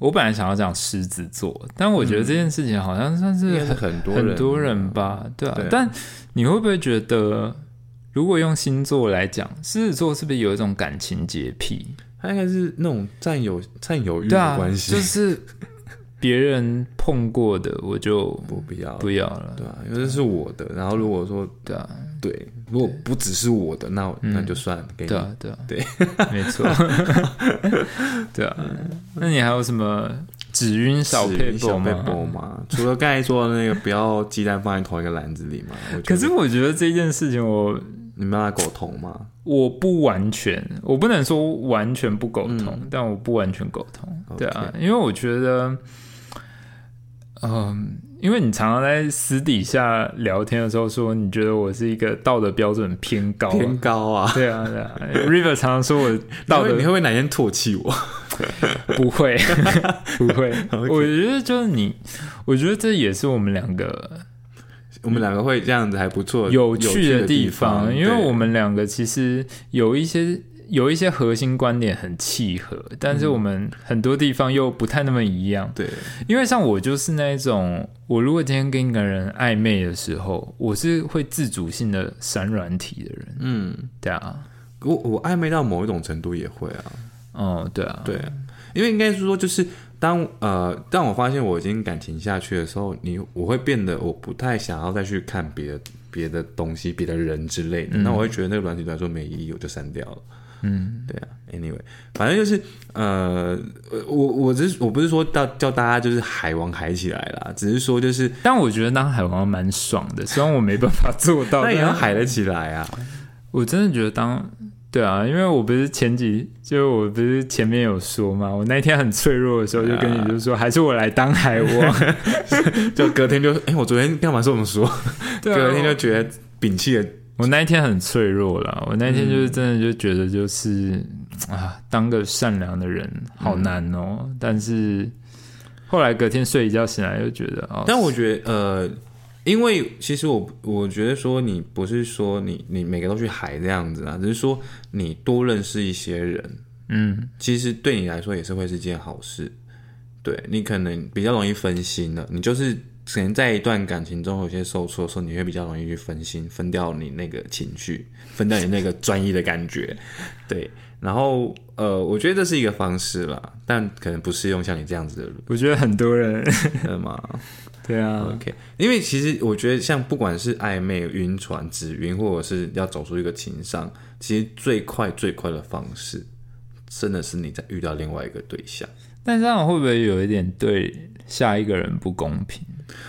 我本来想要讲狮子座，但我觉得这件事情好像算是是很很多人很多人吧，对啊。但你会不会觉得，如果用星座来讲，狮子座是不是有一种感情洁癖？他应该是那种占有占有欲的关系，就是别人碰过的我就不必要，不要了，对啊，因为这是我的。然后如果说对啊，对，如果不只是我的，那那就算了，给你对。啊，对啊，对，没错，对啊。那你还有什么指晕小是配小配博吗？除了刚才说的那个不要鸡蛋放在同一个篮子里嘛，可是我觉得这件事情我，你们要沟通吗，我不完全，我不能说完全不沟通，但我不完全沟通。嗯 OK 对啊，因为我觉得，嗯、因为你常常在私底下聊天的时候说，你觉得我是一个道德标准偏高、偏高啊。对啊，对啊。River 常常说我道德你会不会哪天唾弃我？不会，不会。我觉得就是你，我觉得这也是我们两个我们两个会这样子还不错，有趣趣的地地方，因为我们两个其实有一些有一些核心观点很契合，但是我们很多地方又不太那么一样。对。因为像我就是那一种，我如果今天跟一个人暧昧的时候，我是会自主性的删软体的人。嗯，对啊，我我暧昧到某一种程度也会啊，哦，对啊，对，因为应该是说，就是当呃，当我发现我已经感情下去的时候，你我会变得我不太想要再去看别的别的东西、别的人之类的，那我会觉得那个软体来说没意义，我就删掉了。嗯，对啊，anyway，反正就是呃，我我只是我不是说到叫大家就是海王海起来啦，只是说就是但我觉得当海王蛮爽的，虽然我没办法做到，但也要海得起来啊。我真的觉得当对啊，因为我不是前几，就我不是前面有说嘛，我那天很脆弱的时候，就跟你就说，还是我来当海王。就隔天就哎、我昨天干嘛这么说？对啊，隔天就觉得摒弃了。我那一天很脆弱了，我那一天就是真的就觉得就是、啊，当个善良的人好难哦。但是后来隔天睡一觉醒来，又觉得哦，但我觉得呃，因为其实我我觉得说你不是说你你每个都去海这样子啊，只是说你多认识一些人，嗯其实对你来说也是会是件好事。对你可能比较容易分心了，你就是可能在一段感情中有些受挫的时候，你会比较容易去分心，分掉你那个情绪，分掉你那个专一的感觉。对，然后呃，我觉得这是一个方式啦，但可能不适用像你这样子的我觉得很多人人嘛。对啊，OK，因为其实我觉得，像不管是暧昧、晕船、指晕，或者是要走出一个情商，其实最快最快的方式，真的是你在遇到另外一个对象。但这样会不会有一点对下一个人不公平？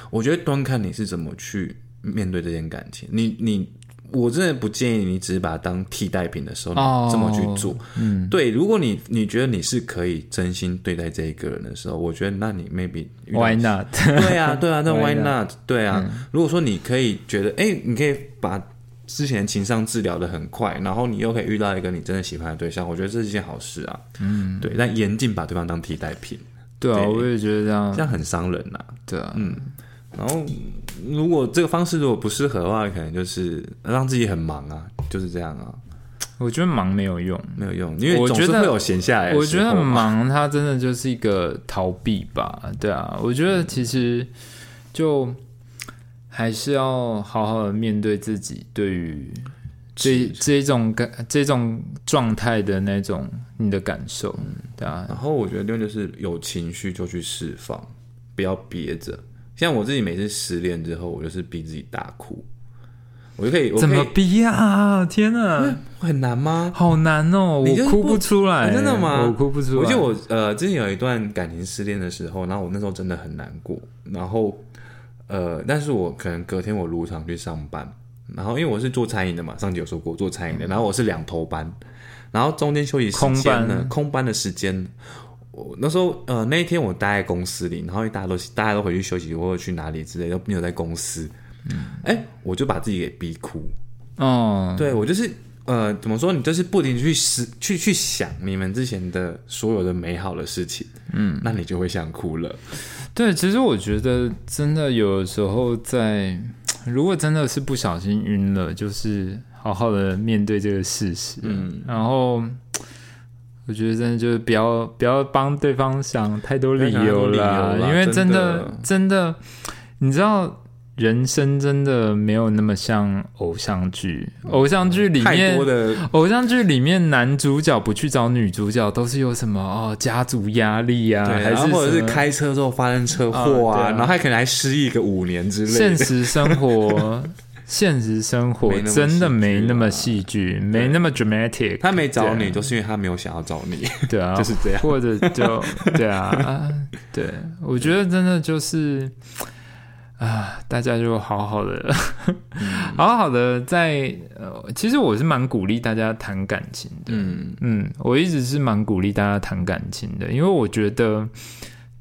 我觉得端看你是怎么去面对这件感情。你你，我真的不建议你只是把它当替代品的时候，哦你这么去做。嗯，对，如果你你觉得你是可以真心对待这一个人的时候，我觉得那你 maybe Why not？对啊，对啊，那 Why not？对啊，如果说你可以觉得，哎、你可以把之前情商治疗的很快，然后你又可以遇到一个你真的喜欢的对象，我觉得这是一件好事啊。嗯，对，但严禁把对方当替代品，对啊，对。我也觉得这样。这，样很伤人呐、对啊，嗯，然后如果这个方式如果不适合的话，可能就是让自己很忙啊，就是这样啊，我觉得忙没有用。没有用，因为我觉得总是会有闲下来的我觉得忙，它真的就是一个逃避吧，对啊，我觉得其实就还是要好好的面对自己对于这这种感这种状态的那种你的感受，对啊，然后我觉得另外就是有情绪就去释放，不要憋着。像我自己每次失恋之后，我就是逼自己大哭，我就可以，我怎么逼啊？天哪，很难吗？好难哦，我哭不出来，真的吗？我哭不出来。我记得我呃之前有一段感情失恋的时候，然后我那时候真的很难过，然后呃，但是我可能隔天我如常去上班，然后因为我是做餐饮的嘛，上集有说过做餐饮的，然后我是两头班，然后中间休息时空间呢班，空班的时间。我那时候呃那一天我待在公司里，然后大家都大家都回去休息或者去哪里之类，都没有在公司。哎、我就把自己给逼哭。哦，对我就是呃，怎么说？你就是不停去思去去想你们之前的所有的美好的事情，嗯，那你就会想哭了。对，其实我觉得真的有的时候在，如果真的是不小心晕了，就是好好的面对这个事实，嗯，然后我觉得真的就是不要不要帮对方想太多理由不要想啦，太多理由啦因为真真的。的真的，你知道。人生真的没有那么像偶像剧，偶像剧里面的偶像剧里面男主角不去找女主角，都是有什么哦家族压力啊，对，还是或者是开车之后发生车祸啊。然后还可能还失忆个五年之类的。现实生活，现实生活真的没那么戏戏剧，没那么 dramatic。他没找你，对。都是因为他没有想要找你。对啊，就是这样。或者就 对啊，啊对，我觉得真的就是啊，大家就好好的，好好的在呃，其实我是蛮鼓励大家谈感情的，嗯，嗯，我一直是蛮鼓励大家谈感情的，因为我觉得，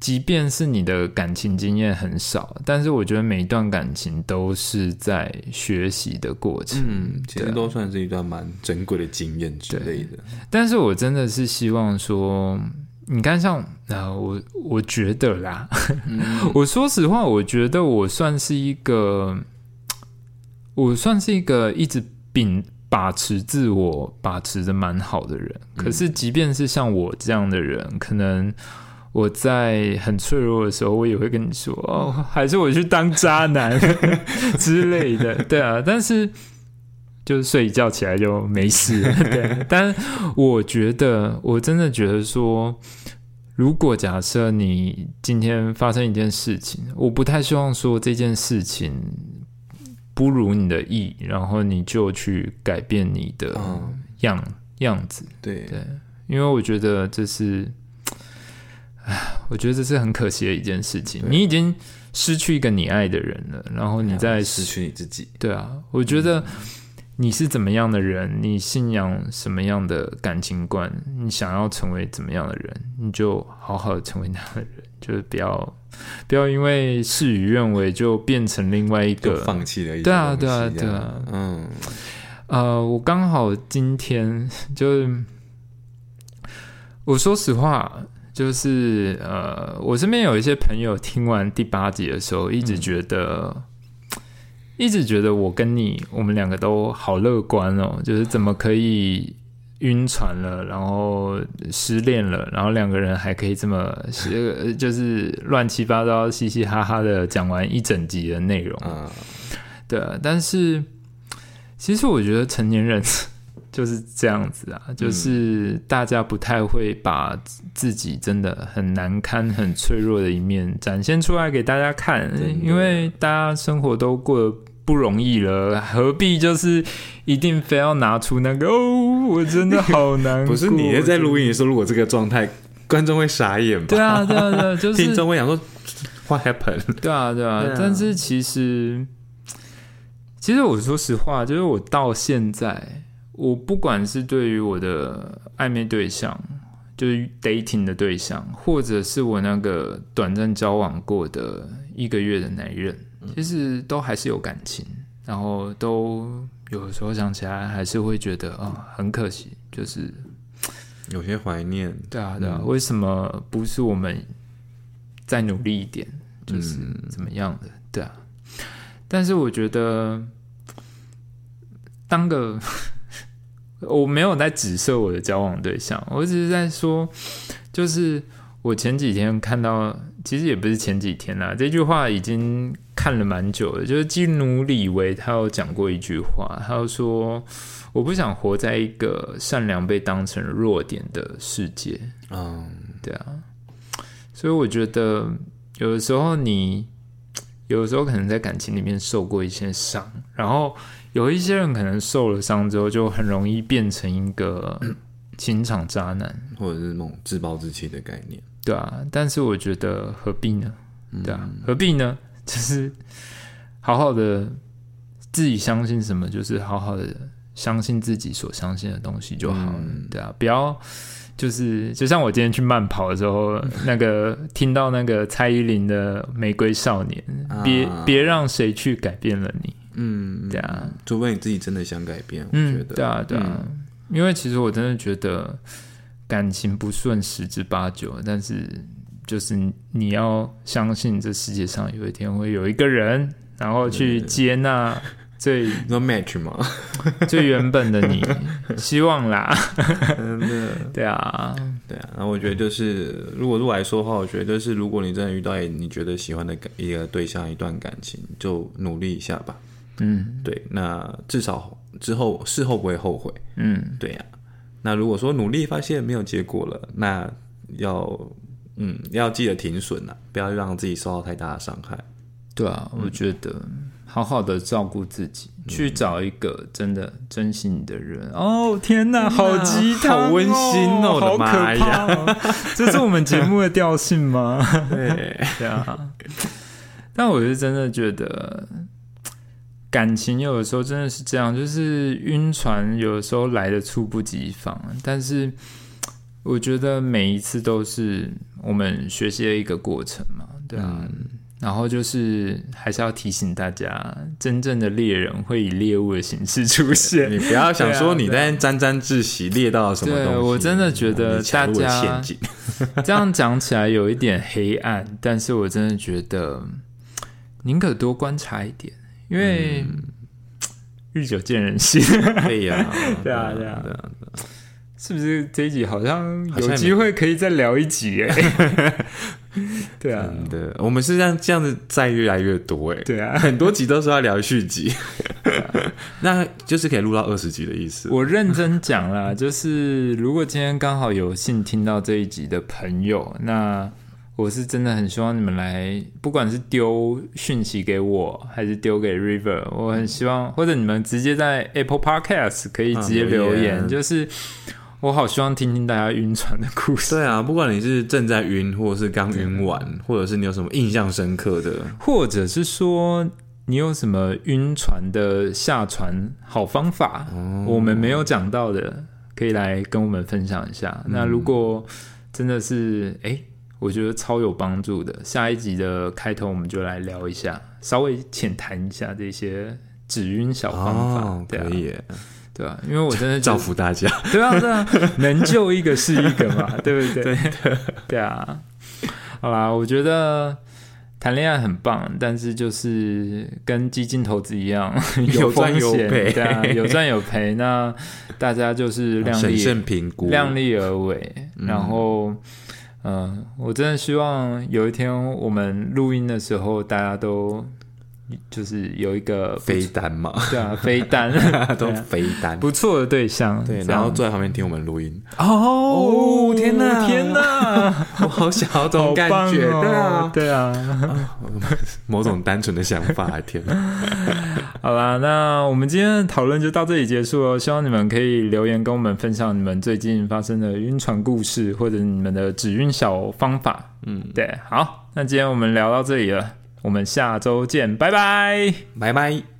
即便是你的感情经验很少，但是我觉得每一段感情都是在学习的过程。嗯，其实都算是一段蛮珍贵的经验之类的。但是我真的是希望说，你看像啊、我我觉得啦，我说实话，我觉得我算是一个，我算是一个一直秉把持自我把持的蛮好的人。可是，即便是像我这样的人，可能。我在很脆弱的时候，我也会跟你说哦，还是我去当渣男 之类的，对啊。但是就是睡一觉起来就没事了，对。但我觉得，我真的觉得说，如果假设你今天发生一件事情，我不太希望说这件事情不如你的意，然后你就去改变你的嗯，样、样子，对，对，因为我觉得这是，唉，我觉得这是很可惜的一件事情。你已经失去一个你爱的人了，然后你再失去你自己。对啊，我觉得你是怎么样的人，你信仰什么样的感情观，你想要成为怎么样的人，你就好好的成为那样的人，就是不要不要因为事与愿违就变成另外一就个。放弃了一些对啊对啊对啊嗯，呃，我刚好今天 就是，我说实话，就是呃，我身边有一些朋友听完第八集的时候，一直觉得，一直觉得我跟你，我们两个都好乐观哦，就是怎么可以晕船了，然后失恋了，然后两个人还可以这么，呃 就是乱七八糟、嘻嘻哈哈的讲完一整集的内容。啊，对啊，但是其实我觉得成年人就是这样子啊，嗯就是大家不太会把自己真的很难堪、很脆弱的一面展现出来给大家看，因为大家生活都过得不容易了，何必就是一定非要拿出那个哦，我真的好难过。不是你在录音的时候，如果这个状态，观众会傻眼吧？对啊，对啊，对啊，就是听众会想说 What happened？对啊，对啊，对啊但是其实，其实我说实话，就是我到现在，我不管是对于我的暧昧对象，就是 dating 的对象，或者是我那个短暂交往过的一个月的男人，其实都还是有感情。然后都有时候想起来还是会觉得啊、很可惜，就是有些怀念，对啊对啊，为什么不是我们再努力一点，就是怎么样的？对啊，但是我觉得当个我没有在指涉我的交往对象，我只是在说，就是我前几天看到，其实也不是前几天啦，这句话已经看了蛮久了。就是基努里维他有讲过一句话，他就说：“我不想活在一个善良被当成弱点的世界。”嗯，对啊，所以我觉得有的时候你有的时候可能在感情里面受过一些伤，然后有一些人可能受了伤之后，就很容易变成一个 情场渣男，或者是那种自暴自弃的概念。对啊。但是我觉得何必呢？对啊，何必呢？就是好好的自己相信什么，就是好好的相信自己所相信的东西就好了。对啊，不要。就是，就像我今天去慢跑的时候，那个 听到那个蔡依林的《玫瑰少年》，别啊别让谁去改变了你，嗯，对啊，除非你自己真的想改变，我觉嗯，得，对啊，对啊，因为其实我真的觉得感情不顺十之八九，但是就是你要相信这世界上有一天会有一个人，然后去接纳最 你说 match 吗？最原本的你，希望啦，真的，对啊，对啊。然后我觉得就是，如果对我来说的话，我觉得就是，如果你真的遇到你觉得喜欢的感一个对象、一段感情，就努力一下吧。嗯对，那至少之后事后不会后悔。嗯，对呀、那如果说努力发现没有结果了，那要嗯要记得停损啊，不要让自己受到太大的伤害。对啊，我觉得好好的照顾自己，去找一个真的珍惜你的人。哦，天哪，好鸡汤、好温馨哦我的好可妈呀怕哦！这是我们节目的调性吗？对，对啊，但我是真的觉得。感情有的时候真的是这样，就是晕船，有的时候来的猝不及防。但是我觉得每一次都是我们学习的一个过程嘛，对啊。然后就是还是要提醒大家，真正的猎人会以猎物的形式出现。你不要想说你在沾沾自喜猎到了什么东西，对我真的觉得大家。这样讲起来有一点黑暗，但是我真的觉得宁可多观察一点，因为、嗯。日久见人心，对呀，对啊对啊对啊，是不是？这一集好像有机会可以再聊一集？哎。对啊，真的，我们是这样这样子在越来越多哎，对啊，很多集都是要聊续集，那就是可以录到二十集的意思。我认真讲啦，就是如果今天刚好有幸听到这一集的朋友，那我是真的很希望你们来，不管是丢讯息给我，还是丢给 River，我很希望，或者你们直接在 Apple Podcast 可以直接啊留留言，言就是我好希望听听大家晕船的故事，对啊，不管你是正在晕，或者是刚晕完，或者是你有什么印象深刻的，或者是说你有什么晕船的下船好方法，我们没有讲到的，可以来跟我们分享一下。那如果真的是哎、诶我觉得超有帮助的，下一集的开头我们就来聊一下，稍微浅谈一下这些止晕小方法，哦，对啊可，以，对啊，因为我真的造福大家。对啊，对啊，能救一个是一个嘛，对不对？对啊，好啦，我觉得谈恋爱很棒，但是就是跟基金投资一样，有赚有赔对啊，有赚有赔。那大家就是量审力慎评估，量力而为，然后。嗯，我真的希望有一天我们录音的时候，大家都就是有一个飞单嘛，对啊飞单 都飞单。不错的对象，对，然后坐在旁边听我们录音，哦天哪。天哪，我好想要这种感觉，哦。对啊，对啊。某种单纯的想法，天哪，好啦，那我们今天的讨论就到这里结束了。希望你们可以留言跟我们分享你们最近发生的晕船故事，或者你们的止晕小方法。嗯，对，好，那今天我们聊到这里了，我们下周见，拜拜。拜拜。